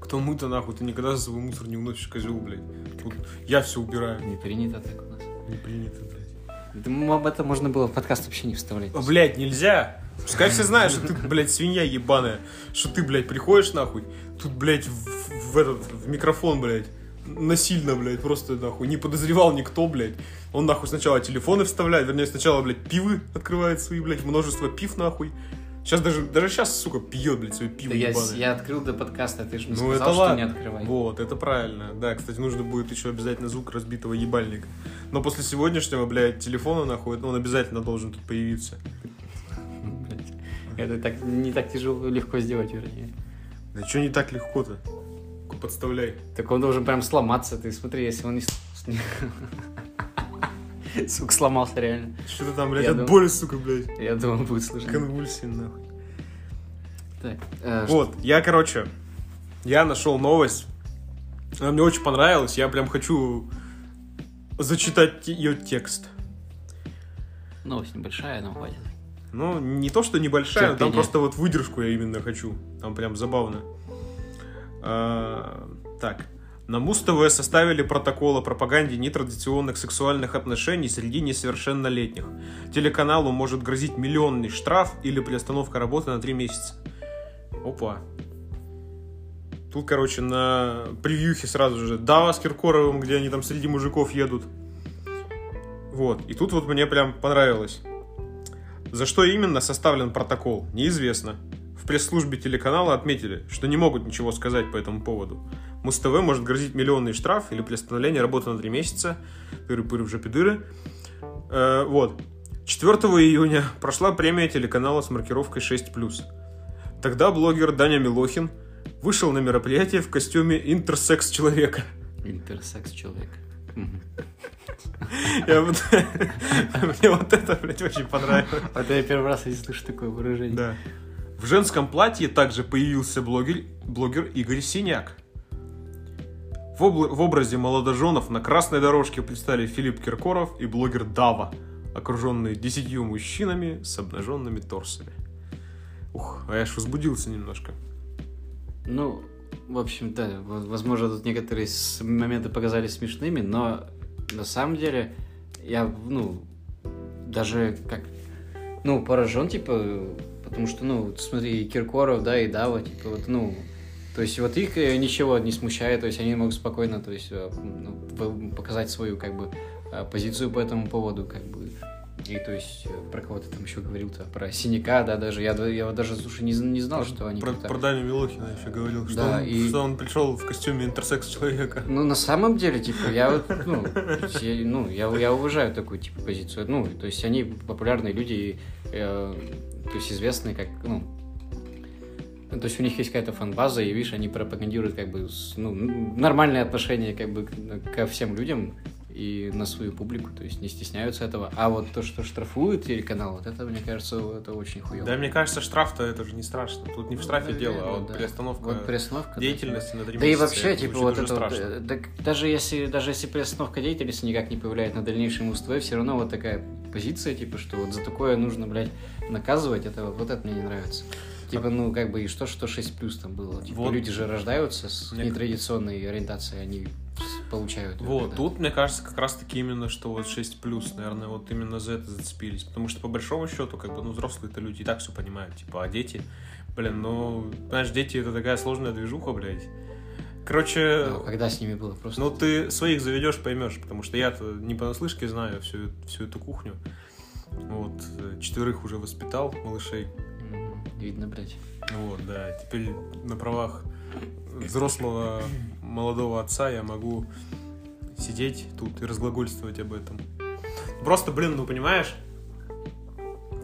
Кто мы-то нахуй? Ты никогда за собой мусор не уносишь, козел, блядь. Вот я все убираю. Не принято так у нас. Не принято, блядь. Да м- об этом можно было в подкаст вообще не вставлять. А, блядь, нельзя. Пускай все знают, что ты, блядь, свинья ебаная. Что ты, блядь, приходишь нахуй, тут, блядь, в, в этот, в микрофон, блядь, насильно, блядь, просто нахуй. Не подозревал никто, блядь. Он нахуй сначала телефоны вставляет, вернее, сначала, блядь, пивы открывает свои, блядь, множество пив нахуй. Сейчас даже, даже сейчас, сука, пьет, блядь, свои пиво Да я, я открыл до подкаста, ты же мне Ну, сказал, это что ладно. не открывай. Вот, это правильно. Да, кстати, нужно будет еще обязательно звук разбитого ебальника. Но после сегодняшнего, блядь, телефона, нахуй, он обязательно должен тут появиться. Это так, не так тяжело, легко сделать, вернее. Да что не так легко-то? Подставляй. Так он должен прям сломаться. Ты смотри, если он не... Сука, сломался реально. Что ты там, блядь, Я от думал- боли, сука, блядь. Я думал, будет слышно. Конвульсии, нахуй. Так, э, Вот, я, короче, я нашел новость. Она мне очень понравилась. Я прям хочу зачитать ее текст. что Новость небольшая, но хватит. Ну, не то, что небольшая, но там Терпение. просто вот выдержку я именно хочу. Там прям забавно. А, так. На Муз-ТВ составили протокол о пропаганде нетрадиционных сексуальных отношений среди несовершеннолетних. Телеканалу может грозить миллионный штраф или приостановка работы на три месяца. Опа. Тут, короче, на превьюхе сразу же Дава с Киркоровым, где они там среди мужиков едут. Вот. И тут вот мне прям понравилось. За что именно составлен протокол, неизвестно. В пресс-службе телеканала отметили, что не могут ничего сказать по этому поводу. Муз-ТВ может грозить миллионный штраф или приостановление работы на три месяца. Тыры-пыры в жопе дыры. Э, вот. 4 июня прошла премия телеканала с маркировкой 6+. Тогда блогер Даня Милохин вышел на мероприятие в костюме интерсекс-человека. Интерсекс человек. Мгм. Я вот- Мне вот это, блядь, очень понравилось. Вот я первый раз здесь слышу такое выражение. Да. В женском платье также появился блогер, блогер Игорь Синяк. В, обла- в образе молодоженов на красной дорожке предстали Филипп Киркоров и блогер Дава, окруженные десятью мужчинами с обнаженными торсами. Ух, а я аж возбудился немножко. Ну, в общем, да, в- возможно, тут некоторые моменты показались смешными, но на самом деле я, ну, даже как, ну, поражен, типа, потому что, ну, смотри, Киркоров, да, и Дава, типа, вот, ну, то есть вот их э, ничего не смущает, то есть они могут спокойно, то есть, э, ну, показать свою, как бы, э, позицию по этому поводу, как бы, и то есть про кого ты там еще говорил-то, про Синяка, да, даже, я, я вот даже, слушай, не, не знал, что они Про, про Даню Милохина еще говорил, что, Да, он, и- что он пришел в костюме интерсекс-человека. Ну, на самом деле, типа, я вот, ну, я, ну, я, я уважаю такую, типа, позицию. Ну, то есть они популярные люди, э, то есть известные как, ну, то есть у них есть какая-то фан-база, и, видишь, они пропагандируют, как бы, ну, нормальное отношение, как бы, ко всем людям и на свою публику, то есть не стесняются этого. А вот то, что штрафуют телеканал, вот это, мне кажется, это очень хуево. Да, мне кажется, штраф-то это же не страшно. Тут не в штрафе дело, а Наверное, вот да. приостановка Вот приостановка, да. деятельности на три Да и вообще, типа, вот это вот, страшно. э, даже если, даже если приостановка деятельности никак не повлияет на дальнейшее Муз ТВ, все равно вот такая позиция, типа, что вот за такое нужно, блядь, наказывать, это вот это мне не нравится. Типа, ну, как бы, и что, что 6 плюс там было? Типа, Вот. люди же рождаются с Мне- нетрадиционной ориентацией, они получают. Вот, да. тут, мне кажется, как раз-таки именно, что вот 6 плюс, наверное, вот именно за это зацепились. Потому что, по большому счету, как бы, ну, взрослые-то люди и так все понимают. Типа, а дети, блин, ну, знаешь, дети это такая сложная движуха, блядь. Короче, Ну, когда с ними было просто... ну ты своих заведешь, поймешь, потому что я-то не понаслышке знаю всю, всю эту кухню. Вот, э, четверых уже воспитал, малышей. Видно, блядь. Вот, да, теперь на правах взрослого молодого отца я могу сидеть тут и разглагольствовать об этом. Просто, блин, ну понимаешь?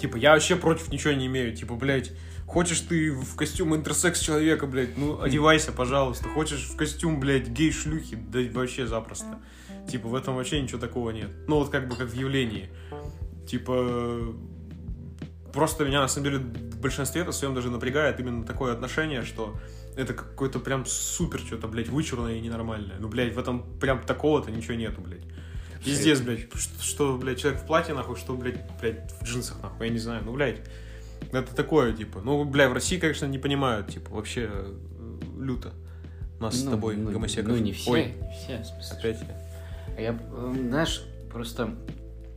Типа, я вообще против ничего не имею. Типа, блядь, хочешь ты в костюм интерсекс человека, блядь, ну одевайся, пожалуйста. Хочешь в костюм, блядь, гей-шлюхи, да вообще запросто. Типа, в этом вообще ничего такого нет. Ну, вот как бы как в явлении. Типа, просто меня на самом деле в большинстве это своем даже напрягает именно такое отношение, что это какое-то прям супер что-то, блядь, вычурное и ненормальное. Ну, блядь, в этом прям такого-то ничего нету, блядь. Пиздец, блядь, что, что, блядь, человек в платье, нахуй, что, блядь, блядь, в джинсах, нахуй, я не знаю, ну, блядь, это такое, типа, ну, бля, в России, конечно, не понимают, типа, вообще э, люто нас с Ну, тобой, ну, гомосеков. Ну, не все, Ой, не все, в смысле. опять я. А Я, знаешь, просто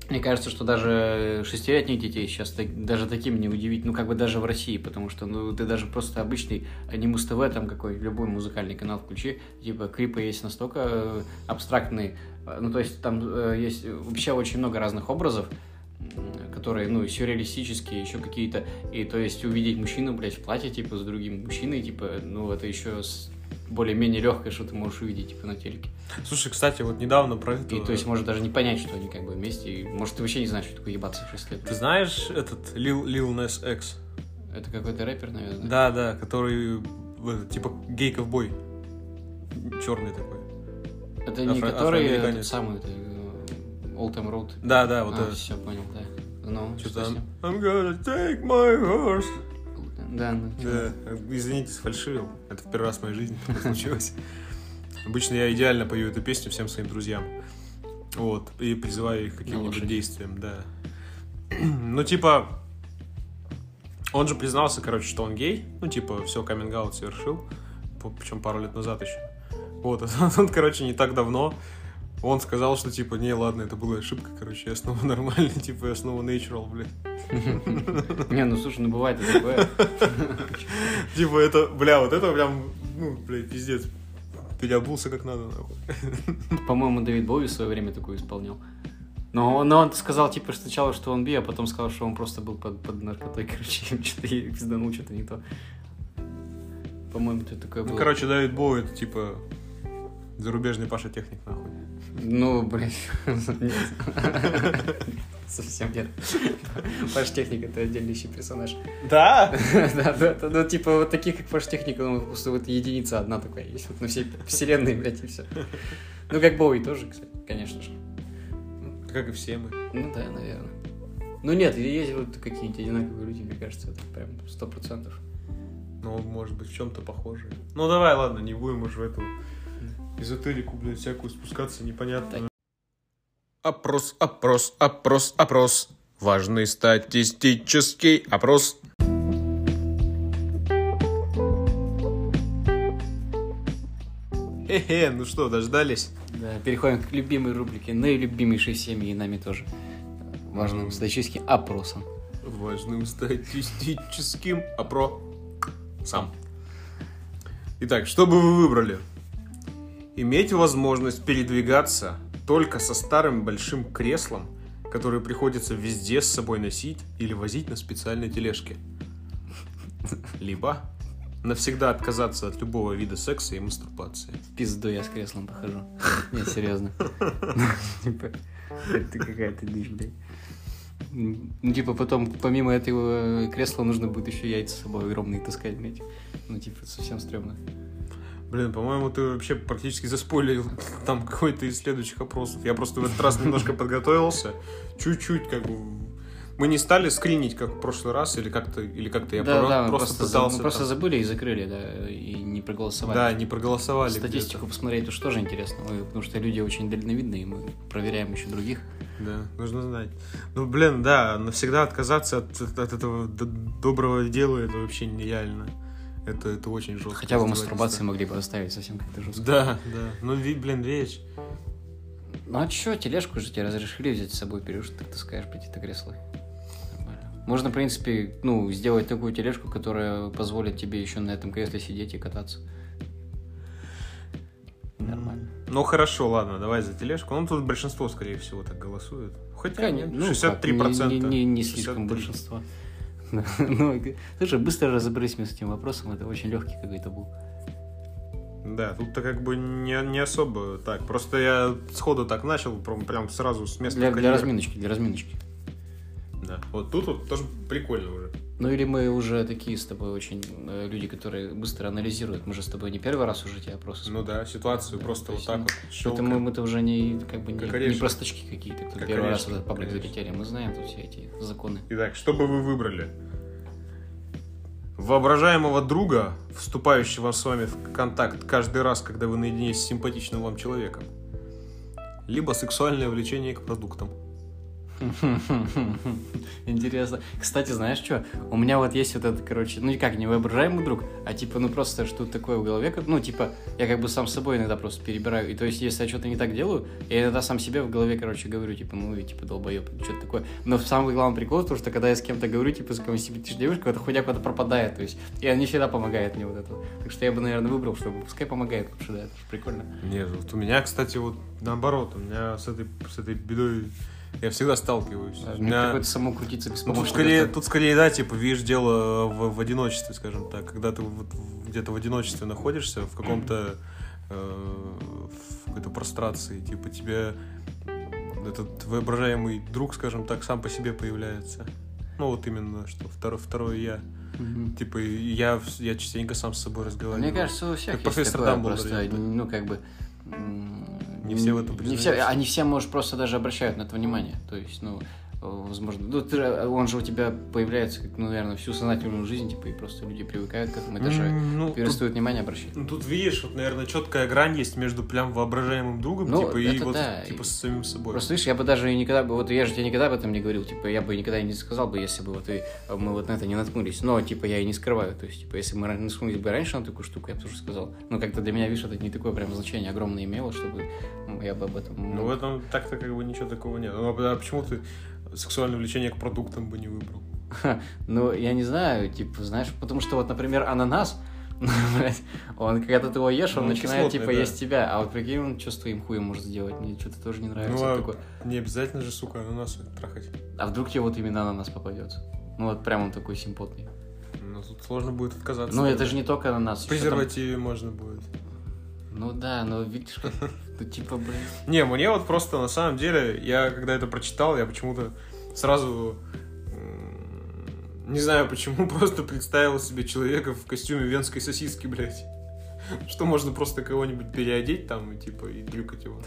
мне кажется, что даже шестилетних детей сейчас так- даже таким не удивить, ну как бы даже в России, потому что ну ты даже просто обычный не Муз ТВ, там какой любой музыкальный канал включи, типа клипы есть настолько э, абстрактные, э, ну то есть там э, есть вообще очень много разных образов, которые, ну, сюрреалистические, еще какие-то, и то есть увидеть мужчину, блядь, в платье, типа, с другим мужчиной, типа, ну, это еще более-менее легкое, что ты можешь увидеть, типа, на телеке. Слушай, кстати, вот недавно про это... И то есть может даже не понять, что они как бы вместе. И, может, ты вообще не знаешь, что такое ебаться в 6 лет. Ты знаешь этот Lil, Lil Nas X? Это какой-то рэпер, наверное. Да, да, который э, типа гей-ковбой. Черный такой. Это не Афро- который самый, это э, Old Time Road. Да, да, вот а, это. все, понял, да. Ну, Что что? I'm gonna take my horse. Да, ну, Да, извините, сфальшивил. Это в первый раз в моей жизни такое случилось. Обычно я идеально пою эту песню всем своим друзьям. Вот, и призываю их к каким-нибудь действиям, да. Ну, типа, он же признался, короче, что он гей. Ну, типа, все, каминг совершил. Причем пару лет назад еще. Вот, а он, короче, не так давно он сказал, что, типа, не, ладно, это была ошибка, короче, я снова нормальный, типа, я снова natural, блядь. Не, ну слушай, ну бывает такое. Типа, это, бля, вот это прям, ну, блядь, пиздец. Переобулся как надо, нахуй. По-моему, Давид Боуи в свое время такую исполнял. Но, но он сказал, типа, сначала, что он би, а потом сказал, что он просто был под, под наркотой, короче, что-то пизданул, что-то не то. По-моему, это такое было. Ну, короче, Давид Боу это, типа, зарубежный Паша Техник, нахуй. Ну, нет. Совсем нет. Паш Техник это отдельный еще персонаж. Да? Да, да, да, ну, типа, вот таких, как Паш Техник, ну, просто вот единица одна такая есть. Вот на всей вселенной, блядь, и все. Ну, как Боуи тоже, кстати, конечно же. Как и все мы. Ну, да, наверное. Ну, нет, есть вот какие-нибудь одинаковые люди, мне кажется, это прям сто процентов. Ну, может быть, в чем-то похожие. Ну, давай, ладно, не будем уже в эту эзотерику, блядь, всякую спускаться, непонятно. Опрос, опрос, опрос, опрос. Важный статистический опрос. Хе-хе, ну что, дождались? Да, переходим к любимой рубрике, наилюбимейшей всеми и нами тоже. Важным М. статистическим опросом. Важным статистическим опро... Сам. Итак, что бы вы выбрали? Иметь возможность передвигаться только со старым большим креслом, которое приходится везде с собой носить или возить на специальной тележке. Либо навсегда отказаться от любого вида секса и мастурбации. В пизду я с креслом похожу. Не, серьезно. Типа, это какая-то дичь, блядь. Ну, типа, потом, помимо этого кресла, нужно будет еще яйца с собой ровные таскать, блядь. Ну, типа, совсем стрёмно. Блин, по-моему, ты вообще практически заспойлерил там какой-то из следующих опросов. Я просто в этот раз немножко подготовился. Чуть-чуть, как бы. Мы не стали скринить, как в прошлый раз, или как-то, или как-то я да, про- да, просто, просто, пытался. мы просто там- забыли и закрыли, да, и не проголосовали. Да, не проголосовали. Статистику посмотреть уж тоже интересно, потому что люди очень дальновидные, и мы проверяем еще других. где-то. Да, нужно знать. Ну, блин, да, навсегда отказаться от, от этого доброго дела, это вообще нереально. Это, это очень жестко. Хотя бы мастурбации могли бы оставить совсем как-то жестко. Да, да. Ну, блин, вещь. Ну а чё, тележку же тебе разрешили взять с собой, берешь, ты таскаешь, это кресло. Нормально. Можно, в принципе, ну, сделать такую тележку, которая позволит тебе еще на этом кресле сидеть и кататься. Ну хорошо, ладно, давай за тележку. Ну тут большинство, скорее всего, так голосует. Хотя нет, ну, 63%. как, Не, не, не слишком 63. большинство. Ну, слушай, быстро разобрались мы с этим вопросом, это очень легкий какой-то был. Да, тут-то как бы не, не особо так. Просто я сходу так начал, прям, прям сразу с места Для, для разминочки, для разминочки. Да. Вот тут вот тоже прикольно уже. Ну или мы уже такие с тобой очень э, люди, которые быстро анализируют. Мы же с тобой не первый раз уже тебе опросы Ну да, ситуацию Да, просто то вот так ну, вот Это щелкаем. мы, мы-то уже не, как бы, не, Как не орешек. простачки какие-то, кто Как первый раз орешек, этот паблик конечно. залетели. Мы знаем тут все эти законы. Итак, что бы вы выбрали? Воображаемого друга, вступающего с вами в контакт каждый раз, когда вы наедине с симпатичным вам человеком. Либо сексуальное влечение к продуктам. Интересно. Кстати, знаешь что? У меня вот есть вот этот, короче, ну никак не воображаемый друг, а типа, ну просто что-то такое в голове, ну типа, я как бы сам собой иногда просто перебираю. И то есть, если я что-то не так делаю, я иногда сам себе в голове, короче, говорю, типа, ну и типа долбоеб, что-то такое. Но самый главный прикол, то, что когда я с кем-то говорю, типа, с кем симпатичная девушка, эта хуйня куда-то пропадает, то есть, и она не всегда помогает мне вот это. Так что я бы, наверное, выбрал, чтобы пускай помогает лучше, да, это же прикольно. Нет, вот у меня, кстати, вот наоборот, у меня с этой, с этой бедой я всегда сталкиваюсь. А, мне меня- какое-то само крутиться без Ну, тут, скорее, тут скорее, да, типа, видишь дело в, в одиночестве, скажем так. Когда ты вот где-то в одиночестве находишься, в каком-то э, в какой-то прострации, типа, тебе этот воображаемый друг, скажем так, сам по себе появляется. Ну, вот именно, что второе, второе я. Мгм. Типа, я, я частенько сам с собой разговариваю. Мне кажется, у всех Как есть такое, Дамблдор, просто, ну, как бы... Не все в этом Не все, признаются. они все, может, просто даже обращают на это внимание. То есть, ну, возможно... Ну, ты он же у тебя появляется, как, ну, наверное, всю сознательную жизнь, типа, и просто люди привыкают к этому, и даже ну, тут, перестают внимание обращать. ну, тут видишь, вот, наверное, четкая грань есть между прям воображаемым другом, Ну, типа, и вот, да. типа, с самим собой. Просто, видишь, я бы даже никогда бы, вот я же тебе никогда об этом не говорил, типа, я бы никогда и не сказал бы, если бы вот и мы вот на это не наткнулись. Но, типа, я и не скрываю, то есть, типа, если мы наткнулись бы раньше на такую штуку, я бы тоже сказал. Но как-то для меня, видишь, это не такое прям значение огромное имело, чтобы я бы об этом... Ну, в этом так-то как бы ничего такого нет. Ну, а почему ты сексуальное влечение к продуктам бы не выбрал? Ну, я не знаю, типа, знаешь, потому что вот, например, ананас, блядь, он, когда ты его ешь, он Ну, начинает, типа, да. есть тебя, а вот прикинь, он что с твоим хуем может сделать, мне что-то тоже не нравится. ну, а такое. не обязательно же, сука, ананасы трахать. А вдруг тебе вот именно ананас попадется? Ну, вот прям он такой симпотный. Ну, тут сложно будет отказаться. Ну, это же не только ананас. В там- презервативе можно будет. Ну да, но видишь, как... Ну, типа, блин... Не, мне вот просто на самом деле, я когда это прочитал, я почему-то сразу не знаю почему, просто представил себе человека в костюме венской сосиски, блядь. Что можно просто кого-нибудь переодеть там и типа и дрюкать его.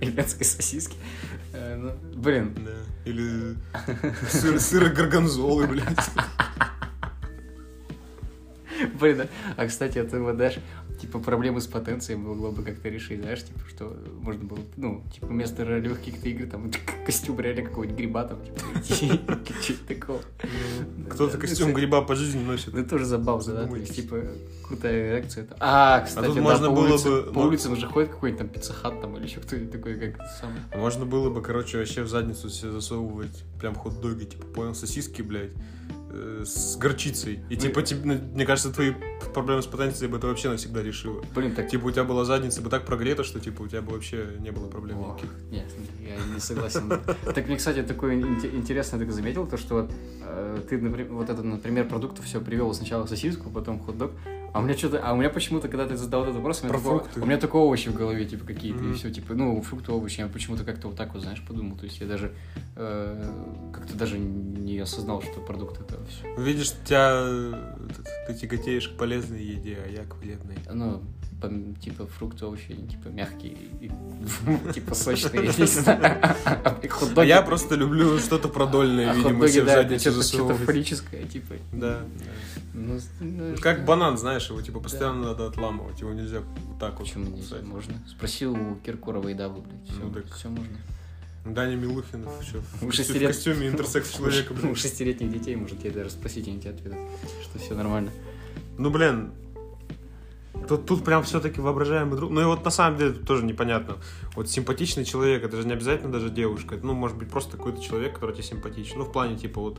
Венской сосиски. Э, ну, Блин, Да. Или сыр, сыр горгонзолы, блядь. блин, а- а, кстати, это вот, знаешь, типа, проблемы с потенцией могло бы как-то решить, знаешь, типа, что можно было, ну, типа, вместо каких-то игр, там, костюм реально какого-нибудь гриба, там, типа, что-то такого. Кто-то Да, костюм ну, гриба по жизни носит. Ну, это тоже забавно, да, то есть, Задумайтесь. типа, крутая реакция. А, кстати, можно было бы, По ну- улицам же ходит какой-нибудь там пиццехат там или еще кто-нибудь такой, как самое. Можно было бы, короче, вообще в задницу себе засовывать прям хот-доги, типа, понял, сосиски, блядь, с горчицей. И, Ну, типа, тебе, ну, мне кажется, твои проблемы с потенцией бы это вообще навсегда решило. Блин, так Типа, у тебя была задница бы так прогрета, что, типа, у тебя бы вообще не было проблем Ох, никаких. Нет, я не согласен. Так мне, кстати, такое инте- интересное так заметил, то, что вот, э, ты, например, вот это, например, продуктов все привел сначала сосиску, потом хот-дог, а у меня что-то, а у меня почему-то, когда ты задал этот вопрос, у меня, Про такого- фрукты. у меня только овощи в голове, типа, какие-то, и Мгм. все, типа, ну, фрукты, овощи, я почему-то как-то вот так вот, знаешь, подумал, то есть я даже э, как-то даже не осознал, что продукт это все. Видишь, тебя, э, ты тяготеешь к полезной еде, а я к вредной. Ну, пом- типа, фрукты, овощи, они, типа, мягкие, и, типа, сочные, я не знаю. А Хот-доги- я просто люблю что-то продольное, А видимо, себе в задницу что-то фаллическое, типа. Да. Ну, с- ну, Как банан, знаешь, его типа постоянно надо отламывать, его нельзя так вот. Почему нельзя? Можно. Спросил у Киркорова и Давы, блядь. Все, Ну можно. Даня Милухинов еще в, У костю- шести в костюме интерсекс человека, У шестилетних детей можете даже спросить, они тебе ответят, что все нормально. Ну, блин, Тут, тут прям все-таки воображаемый друг. Ну и вот на самом деле тоже непонятно. Вот симпатичный человек, это же не обязательно даже девушка. Это, ну, может быть, просто какой-то человек, который тебе симпатичен. Ну, в плане, типа, вот,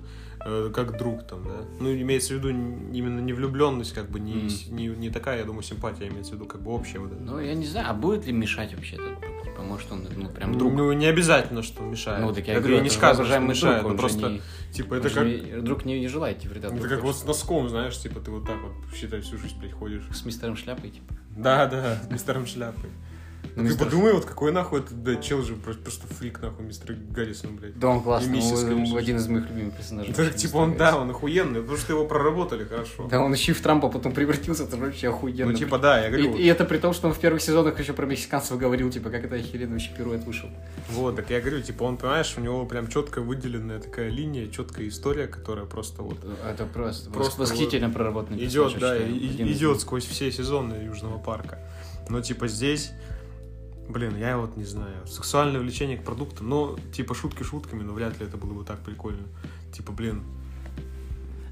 как друг там, да. Ну, имеется в виду именно не влюбленность, как бы, не, с- не, не такая, я думаю, симпатия, имеется в виду, как бы общая вот эта. Ну, я не знаю, а будет ли мешать вообще этот друг? Типа, может, он, ну, прям друг. Ну, не обязательно, что мешает. Ну, так я, я говорю, не это сказано, что мешает. друг, ну, он просто, не- типа, это как... не- друг не, не желает тебе вреда. Это друг как вот с носком, знаешь, типа, ты вот так вот, считай, всю жизнь, блядь, ходишь. С мистером шляпой, типа. Да, да, с мистером шляпой. Ну, ты мистер- подумай, вот какой нахуй это, да, чел же просто, просто фрик, нахуй, мистер Гаррисон, блядь. Да, он классный, И миссис, он конечно. один из моих любимых персонажей. Вообще, типа, он, да, он охуенный, потому что его проработали хорошо. Да, он еще и в Трампа потом превратился, это вообще охуенно. Ну, типа, да, я и, говорю, и это при том, что он в первых сезонах еще про мексиканцев говорил, типа, как это охеренно вообще пируэт вышел. вот, так я говорю, типа, он, понимаешь, у него прям четко выделенная такая линия, четкая история, которая просто вот Это просто, Просто восхитительно проработанный идет, да, и- идет сквозь все сезоны Южного парка. Но, типа, здесь, блин, я вот не знаю, сексуальное влечение к продукту, ну, типа, шутки шутками, но вряд ли это было бы так прикольно. Типа, блин,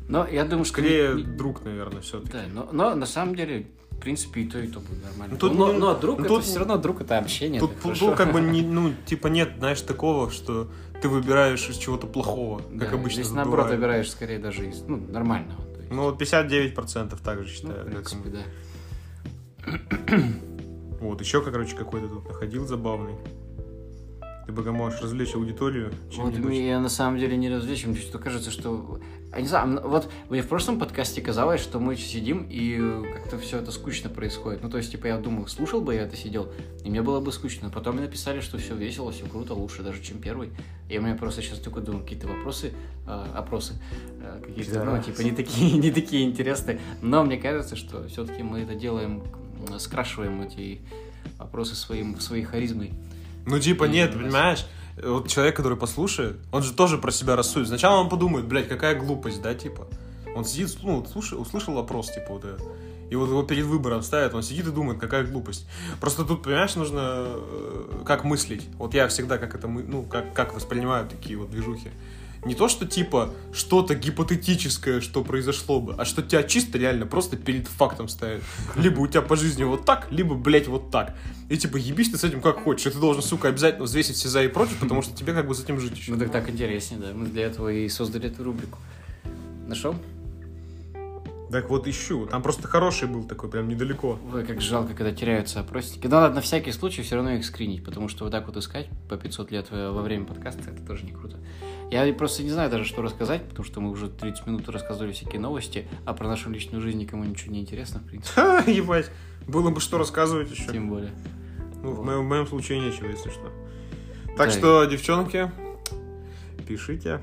Но я думаю, что... скорее не- друг, наверное, все-таки. Да, но, но на самом деле, в принципе, и то, и то будет нормально. Ну, тут но, но друг, ну, это тут- все равно друг, это общение. Тут, это тут хорошо. как бы, не, ну, типа, нет, знаешь, такого, что ты выбираешь из чего-то плохого, как Да, обычно Здесь, тут наоборот, выбираешь скорее даже из, ну, нормального. Ну, вот 59% также Ну, считаю. в как принципе, да. Вот, еще, короче, какой-то тут находил забавный. Ты бы можешь развлечь аудиторию Вот чем-нибудь. мне на самом деле не развлечь, мне что кажется, что... Я не знаю, вот мне в прошлом подкасте казалось, что мы сидим и э, как-то все это скучно происходит. Ну, то есть, типа, я думал, слушал бы я это, сидел, и мне было бы скучно. Потом мне написали, что все весело, все круто, лучше даже, чем первый. И у меня просто сейчас такой думаю, какие-то вопросы, э, опросы, э, какие-то, ну, Да. типа, не такие, не такие интересные. Но мне кажется, что все-таки мы это делаем, скрашиваем эти вопросы своим, своей харизмой. Ну, типа, И нет, раз. понимаешь? Вот человек, который послушает, он же тоже про себя рассудит. Сначала он подумает, блядь, какая глупость, да, типа. Он сидит, ну, слушай, услышал вопрос, типа, вот это. И вот его перед выбором ставят, он сидит и думает, какая глупость. Просто тут, понимаешь, нужно э, как мыслить. Вот я всегда как это, мы- ну, как, как воспринимаю такие вот движухи. Не то, что типа что-то гипотетическое, что произошло бы, а что тебя чисто реально просто перед фактом ставят. Либо у тебя по жизни вот так, либо, блядь, вот так. И типа ебись ты с этим как хочешь. И ты должен, сука, обязательно взвесить все за и против, потому что тебе как бы с этим жить еще. Ну так так интереснее, да. Мы для этого и создали эту рубрику. Нашел? Так вот ищу. Там просто хороший был такой, прям недалеко. Ой, как жалко, когда теряются опросники. Но надо на всякий случай все равно их скринить, потому что вот так вот искать по 500 лет э, во время подкаста, это тоже не круто. Я просто не знаю даже, что рассказать, потому что мы уже 30 минут рассказывали всякие новости, а про нашу личную жизнь никому ничего не интересно, в принципе, Ха, ебать. Было бы что рассказывать еще. тем более. Ну, в моем, в моем случае нечего, если что. Да. Так что, девчонки, пишите.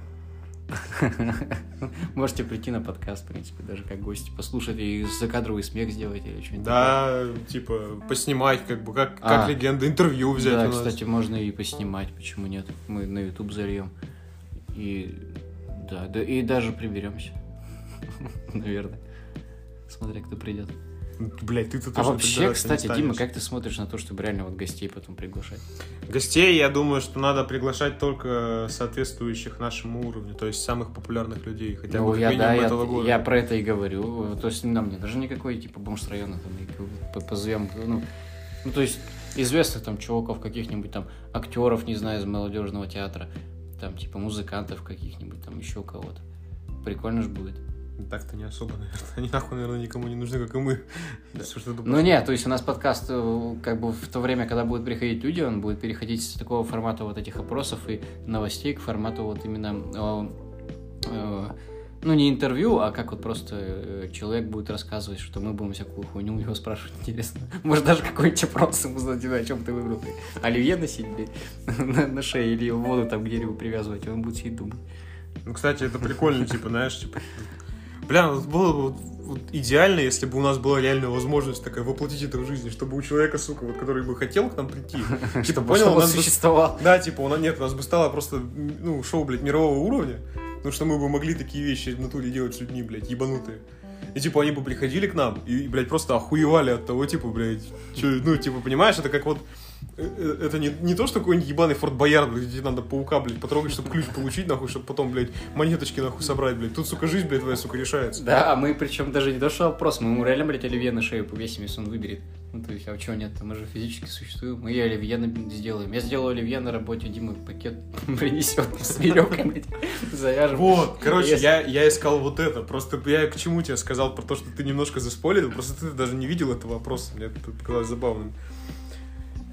Можете прийти на подкаст, в принципе, даже как гости, послушать и закадровый смех сделать или что-нибудь Да, типа, поснимать, как бы, как, А. как легенда, интервью взять Да, кстати, можно и поснимать, почему нет? Мы на YouTube зальем. И да, да и даже приберемся. Наверное. Смотря кто придет. Блять, ты-то А точно вообще, кстати, Дима, как ты смотришь на то, чтобы реально вот гостей потом приглашать? Гостей, я думаю, что надо приглашать только соответствующих нашему уровню, то есть самых популярных людей, хотя бы ну, как я, да, я, этого года. я про это и говорю. То есть нам не даже никакой, типа, бомж района там позовем, ну, ну, то есть известных там чуваков, каких-нибудь там актеров, не знаю, из молодежного театра, там, типа, музыкантов каких-нибудь, там, еще кого-то. Прикольно же будет. Так-то не особо, наверное. Они нахуй, наверное, никому не нужны, как и мы. Ну нет, то есть у нас подкаст, э, как бы в то время, когда будут приходить люди, он будет переходить с такого формата вот этих опросов и новостей к формату вот именно, э, э, ну не интервью, а как вот просто э, человек будет рассказывать, что мы будем всякую хуйню у него спрашивать, интересно. Может даже какой-нибудь опрос ему задать, о чем ты выбрал. Оливье носить, блядь, на, на шее или воду там к дереву привязывать, и он будет сидеть думать. Ну, кстати, это прикольно, типа, знаешь, типа... Бля, вот было бы вот, идеально, если бы у нас была реальная возможность такая воплотить это в жизни, чтобы у человека, сука, вот который бы хотел к нам прийти, типа, понял, у он нас существовал. Да, типа, у нас нет, у нас бы стало просто, ну, шоу, блядь, мирового уровня, потому что мы бы могли такие вещи в натуре делать с людьми, блядь, ебанутые. И, типа, они бы приходили к нам и, блядь, просто охуевали от того, типа, блядь, чё, ну, типа, понимаешь, это как вот э, э, это не, не то, что какой-нибудь ебаный Форт Боярд, где тебе надо паука, блядь, потрогать, чтобы ключ получить, нахуй, чтобы потом, блядь, монеточки, нахуй, собрать, блядь. Тут, сука, жизнь, блядь, твоя, сука, решается. Да, а мы причем даже не то, что вопрос, мы ему реально, блядь, оливье на шею повесим, если он выберет. Ну, то есть, а чего нет, мы же физически существуем. Мы и оливье сделаем. Я сделаю оливье на работе, Дима пакет принесет с веревкой, завяжем. Вот, короче, я, я искал вот это. Просто я к чему тебе сказал про то, что ты немножко заспойлерил, просто ты даже не видел этого вопроса. Мне это показалось забавным.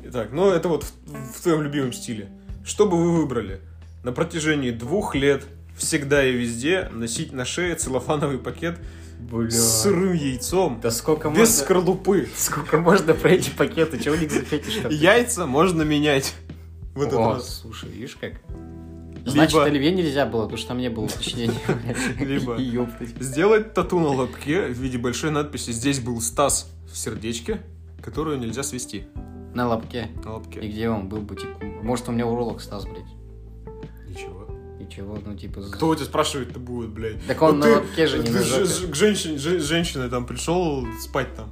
Итак, ну это вот в, в твоем любимом стиле. Что бы вы выбрали? На протяжении двух лет всегда и везде носить на шее целлофановый пакет Бля. с сырым яйцом, Да сколько без можно... скорлупы. Сколько можно про эти пакеты? Чего у них запетишь там? Яйца можно менять. В этот О, раз. слушай, видишь как? Значит, Либо- оливье нельзя было, потому что там не было уточнения. Либо-. Сделать тату на лобке в виде большой надписи «Здесь был Стас» в сердечке, которую нельзя свести На лобке. на И лобке. где он был бы, типа... Может, у меня уролог Стас, блядь. Чего, ну, типа... Кто у тебя спрашивает-то будет, блядь? Так он Вот на ты- же, не ты ж- к женщине, ж- женщина там пришел спать там.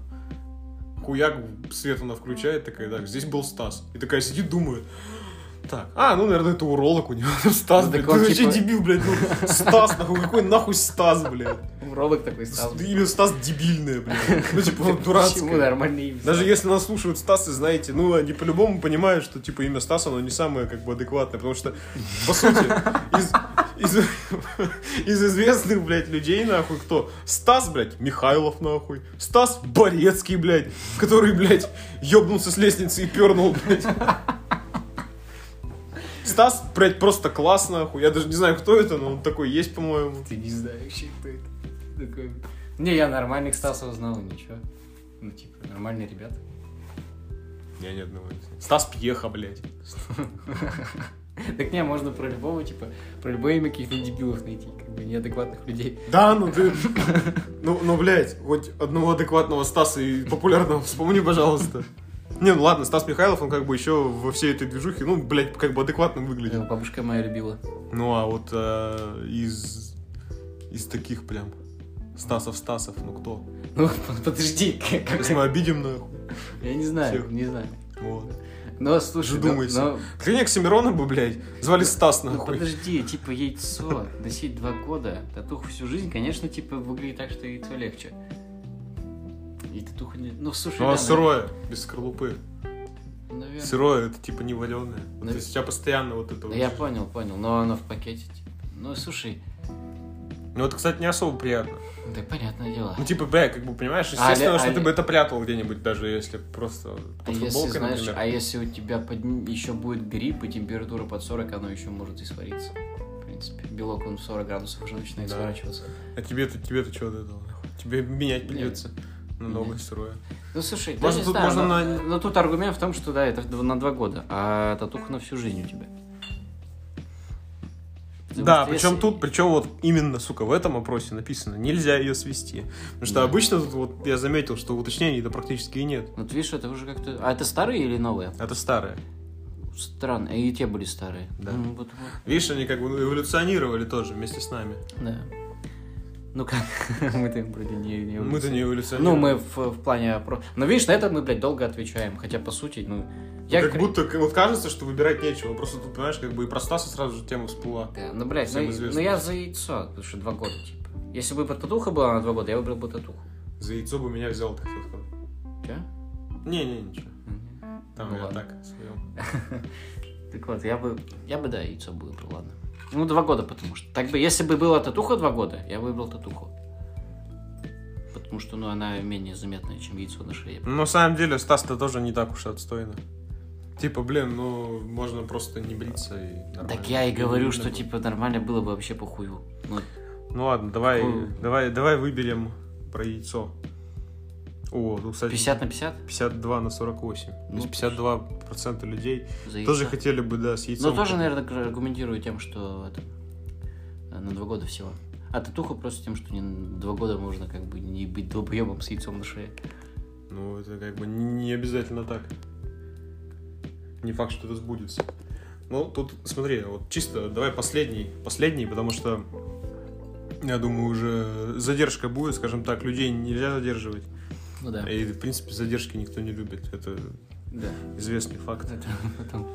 Хуяк, свет она включает, такая, так, здесь был Стас. И такая сидит, думает, так, а, ну, наверное, это уролог у него, Стас, Ну, блядь, он, ты вообще типа- дебил, блядь, ну, Стас, нахуй, какой нахуй Стас, блядь? Уролог такой Стас. блядь. Имя Стас дебильное, блядь, ну, типа, Почему дурацкое. нормальный имя? Даже если нас слушают Стасы, знаете, ну, они по-любому понимают, что, типа, имя Стас, оно не самое, как бы, адекватное, потому что, по сути, из, из, из известных, блядь, людей, нахуй, кто? Стас, блядь, Михайлов, нахуй, Стас Борецкий, блядь, который, блядь, ёбнулся с лестницы и пернул, блядь. Стас, блядь, просто класс, нахуй, я даже не знаю, кто это, но он такой есть, по-моему. Ты не знаешь, кто это. Такой... Не, я нормальных Стасов знал, ничего. Ну, типа, нормальные ребята. Я ни одного не знаю. Стас Пьеха, блядь. Так не, можно про любого, типа, про любое имя каких-то дебилов найти, как бы, неадекватных людей. Да, ну ты... Ну, ну, блядь, хоть одного адекватного Стаса и популярного вспомни, пожалуйста. Не, ну ладно, Стас Михайлов, он как бы еще во всей этой движухе, ну, блядь, как бы адекватно выглядел. Бабушка моя любила. Ну, а вот э, из... Из таких прям... Стасов-Стасов, ну кто? Ну, подожди, как... Если мы обидим, нахуй. Я не знаю, Всех. не знаю. Вот. Но, слушай, ну- Задумайся. но- Ты Оксимирона бы, блядь, звали Стас, Ну нахуй. подожди, типа яйцо носить два года, татуху всю жизнь, конечно, типа выглядит так, что яйцо легче. И татуха не... Ну, слушай, Ну, а да, сырое, без скорлупы. наверное. Сырое, это типа не валеное. Ну, То есть у тебя постоянно вот это Ну, вот. я понял, понял, но оно в пакете. типа. Ну, слушай, Ну, это, кстати, не особо приятно. да понятное дело. Ну, типа, бля, как бы, понимаешь, А, естественно, ле- что а, ты бы это прятал где-нибудь, даже если просто А под если, футболкой, знаешь, например. а если у тебя под... еще будет грипп и температура под 40, оно еще может и свариться. В принципе, белок он в 40 градусов уже начинает Да. сворачиваться. А тебе-то, тебе-то что от этого? Тебе менять придется на Менять. сырое. Ну, слушай, Можно тут- знаю, можно но, на- но тут аргумент в том, что да, это на два года, а татуха на всю жизнь у тебя. Потому Да, что причем если- тут, причем вот именно, сука, в этом опросе написано, нельзя ее свести. Потому что Да. обычно тут вот я заметил, что уточнений-то практически и нет. Вот видишь, это уже как-то... А это старые или новые? Это старое. Странно. И те были старые. Да. Ну, вот, вот. Видишь, они как бы эволюционировали тоже вместе с нами. Да. Ну как, мы-то вроде не... не Мы-то не Ну, эволюционировали. мы в, в плане... Но видишь, на это мы, блядь, долго отвечаем. Хотя, по сути, ну... Я как будто вот кажется, что выбирать нечего. Просто тут, понимаешь, как бы и про Стаса сразу же тема всплыла. Да, ну, блядь, ну, известно. ну я за яйцо, потому что два года, типа. Если бы татуха была на два года, я выбрал бы татуху. За яйцо бы меня взял, так сказать. Че? Не-не, ничего. Там Ну я ладно. так, своем. Так вот, я бы, я бы, да, яйцо бы выбрал, ладно. Ну, два года, потому что. Так бы, если бы была татуха два года, я выбрал татуху. Потому что, ну, она менее заметная, чем яйцо на шее. Ну, на самом деле, Стас-то тоже не так уж отстойно. Типа, блин, ну, можно просто не бриться и нормально. Так я и говорю, видно что, типа, нормально было бы вообще похую. Ну, Ну ладно, давай, Фу. давай, давай выберем про яйцо. О, ну, кстати, 50 на 50 52 на 48. То Ну, есть 52% людей за тоже хотели бы, да, с яйцом. Но тоже, наверное, аргументирую тем, что это, э, на два года всего. А татуха просто тем, что не два года можно как бы не быть долбоебом с яйцом на шее. Ну, это как бы не обязательно так. Не факт, что это сбудется. Ну, тут, смотри, вот чисто давай последний, последний, потому что, я думаю, уже задержка будет, скажем так, людей нельзя задерживать. Ну да. И, в принципе, задержки никто не любит. Это Да. Известный факт. Это потом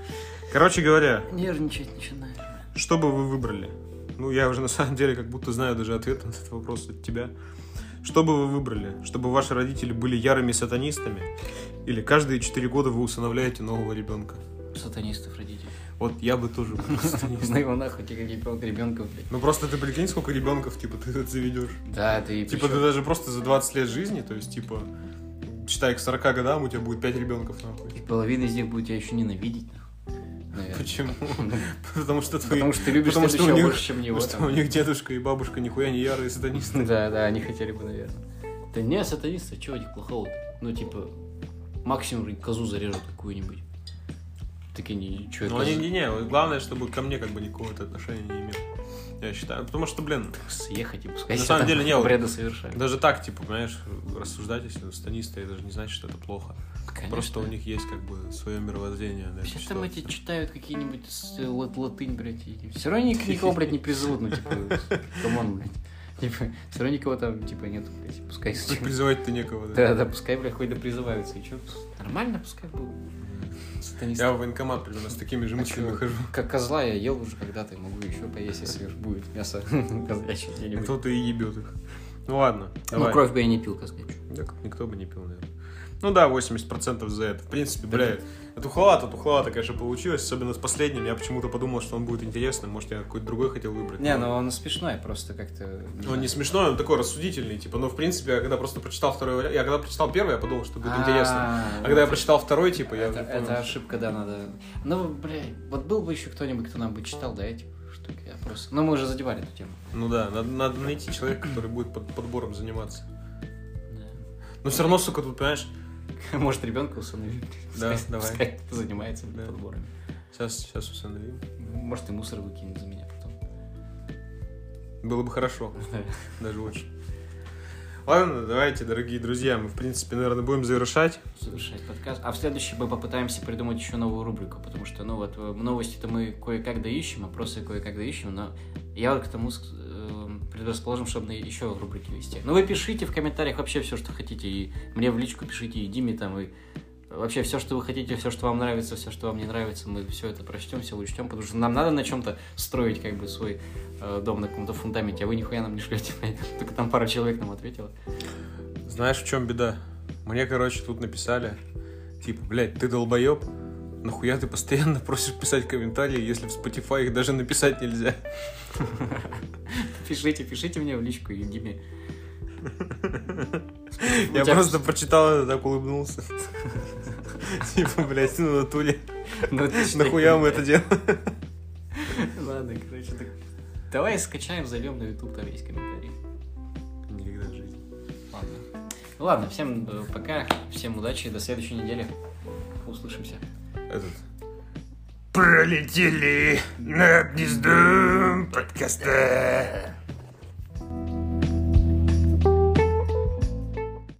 Короче говоря, нервничать начинаю. что бы вы выбрали? Ну, я уже на самом деле как будто знаю даже ответ на этот вопрос от тебя. Что бы вы выбрали? Чтобы ваши родители были ярыми сатанистами? Или каждые четыре года вы усыновляете нового ребенка? Сатанистов родителей. Вот я бы тоже. Ну его нахуй, тебе ребенка, ребенка, блядь. Ну просто ты прикинь, сколько ребенков, типа, ты тут заведешь. Да, ты Типа ты даже просто за 20 лет жизни, то есть, типа, считай, к 40 годам у тебя будет 5 ребенков, нахуй. И половина из них будет тебя еще ненавидеть, нахуй. Наверное. Почему? Потому что твои... Потому что ты любишь потому что у них- больше, чем его. Потому что у них дедушка и бабушка нихуя не ярые сатанисты. Да, да, они хотели бы, наверное. Да не, сатанисты, чего у них плохого Ну, типа, максимум козу зарежут какую-нибудь. Такие чё, Ну, они не, не, вот главное, чтобы ко мне как бы никакого отношения не имел. Я считаю. Потому что, блин, съехать и пускай На самом деле, не, обряды совершают. даже так, типа, понимаешь, рассуждать, если сатанисты, это же не значит, что это плохо. Конечно. Просто у них есть как бы свое мировоззрение. на Все там эти читают какие-нибудь с- лат- латынь, блядь, и все равно ник- никого, блядь, не призовут, ну, типа, come on, блядь. Типа, все равно никого там, типа, нет, блядь, пускай... Призывать-то некого, да. Да, да, пускай, блядь, хоть да призываются, и чё, нормально, пускай будут Я в военкомат примерно с такими же А мыслями чё? хожу. Как козла я ел уже когда-то, могу еще поесть, если уж будет мясо козлячье где-нибудь. Кто-то и ебет их. Ну ладно, Ну, кровь бы я не пил козлячью. Да, никто бы не пил, наверное. Ну да, 80% за это. В принципе, бля, тухловато, тухловато, конечно, получилось. Особенно с последним. Я почему-то подумал, что он будет интересным. Может, я какой-то другой хотел выбрать. Не, но- ну он смешной, просто как-то... Он знаю. не смешной, он такой рассудительный, типа, но в принципе, я когда просто прочитал второй вариант, я когда прочитал первый, я подумал, что будет интересно. А, А когда я прочитал второй, типа, я Это, это ошибка, да, надо... Ну, блядь, вот был бы еще кто-нибудь, кто нам бы читал, да, эти штуки, я просто... Ну, мы уже задевали эту тему. Ну да, надо, надо найти человека, который будет под подбором заниматься. Да. Но все равно, сука, тут, понимаешь, Может, ребенка усыновить. Да, давай. Пускай занимается Да. подборами. сейчас, сейчас усыновим. Может, и мусор выкинет за меня потом. Было бы хорошо, даже очень. Ладно, давайте, дорогие друзья, мы, в принципе, наверное, будем завершать. Завершать подкаст. А в следующий мы попытаемся придумать еще новую рубрику, потому что, ну, вот э, новости-то мы кое-как доищем, опросы кое-как доищем, но я вот к тому э, предрасположен, чтобы еще рубрики вести. Ну, вы пишите в комментариях вообще все, что хотите, и мне в личку пишите, и Диме там, и вообще все, что вы хотите, все, что вам нравится, все, что вам не нравится, мы все это прочтем, все учтем, потому что нам надо на чем-то строить как бы свой э, дом на каком-то фундаменте, а вы нихуя нам не шлете, только там пара человек нам ответила. Знаешь, в чем беда? Мне, короче, тут написали, типа, блядь, ты долбоеб? Нахуя ты постоянно просишь писать комментарии, если в Spotify их даже написать нельзя? Пишите, пишите мне в личку, и Диме. Я просто прочитал это, так улыбнулся. Типа, блядь, ну на натуре. Ну, Нахуя мы это делаем? Ладно, короче, так... Давай скачаем, зальем на YouTube, там есть комментарии. Никогда в жизни. Ладно. Ладно, всем э, пока, всем удачи, до следующей недели. Услышимся. Этот. Пролетели над гнездом подкаста.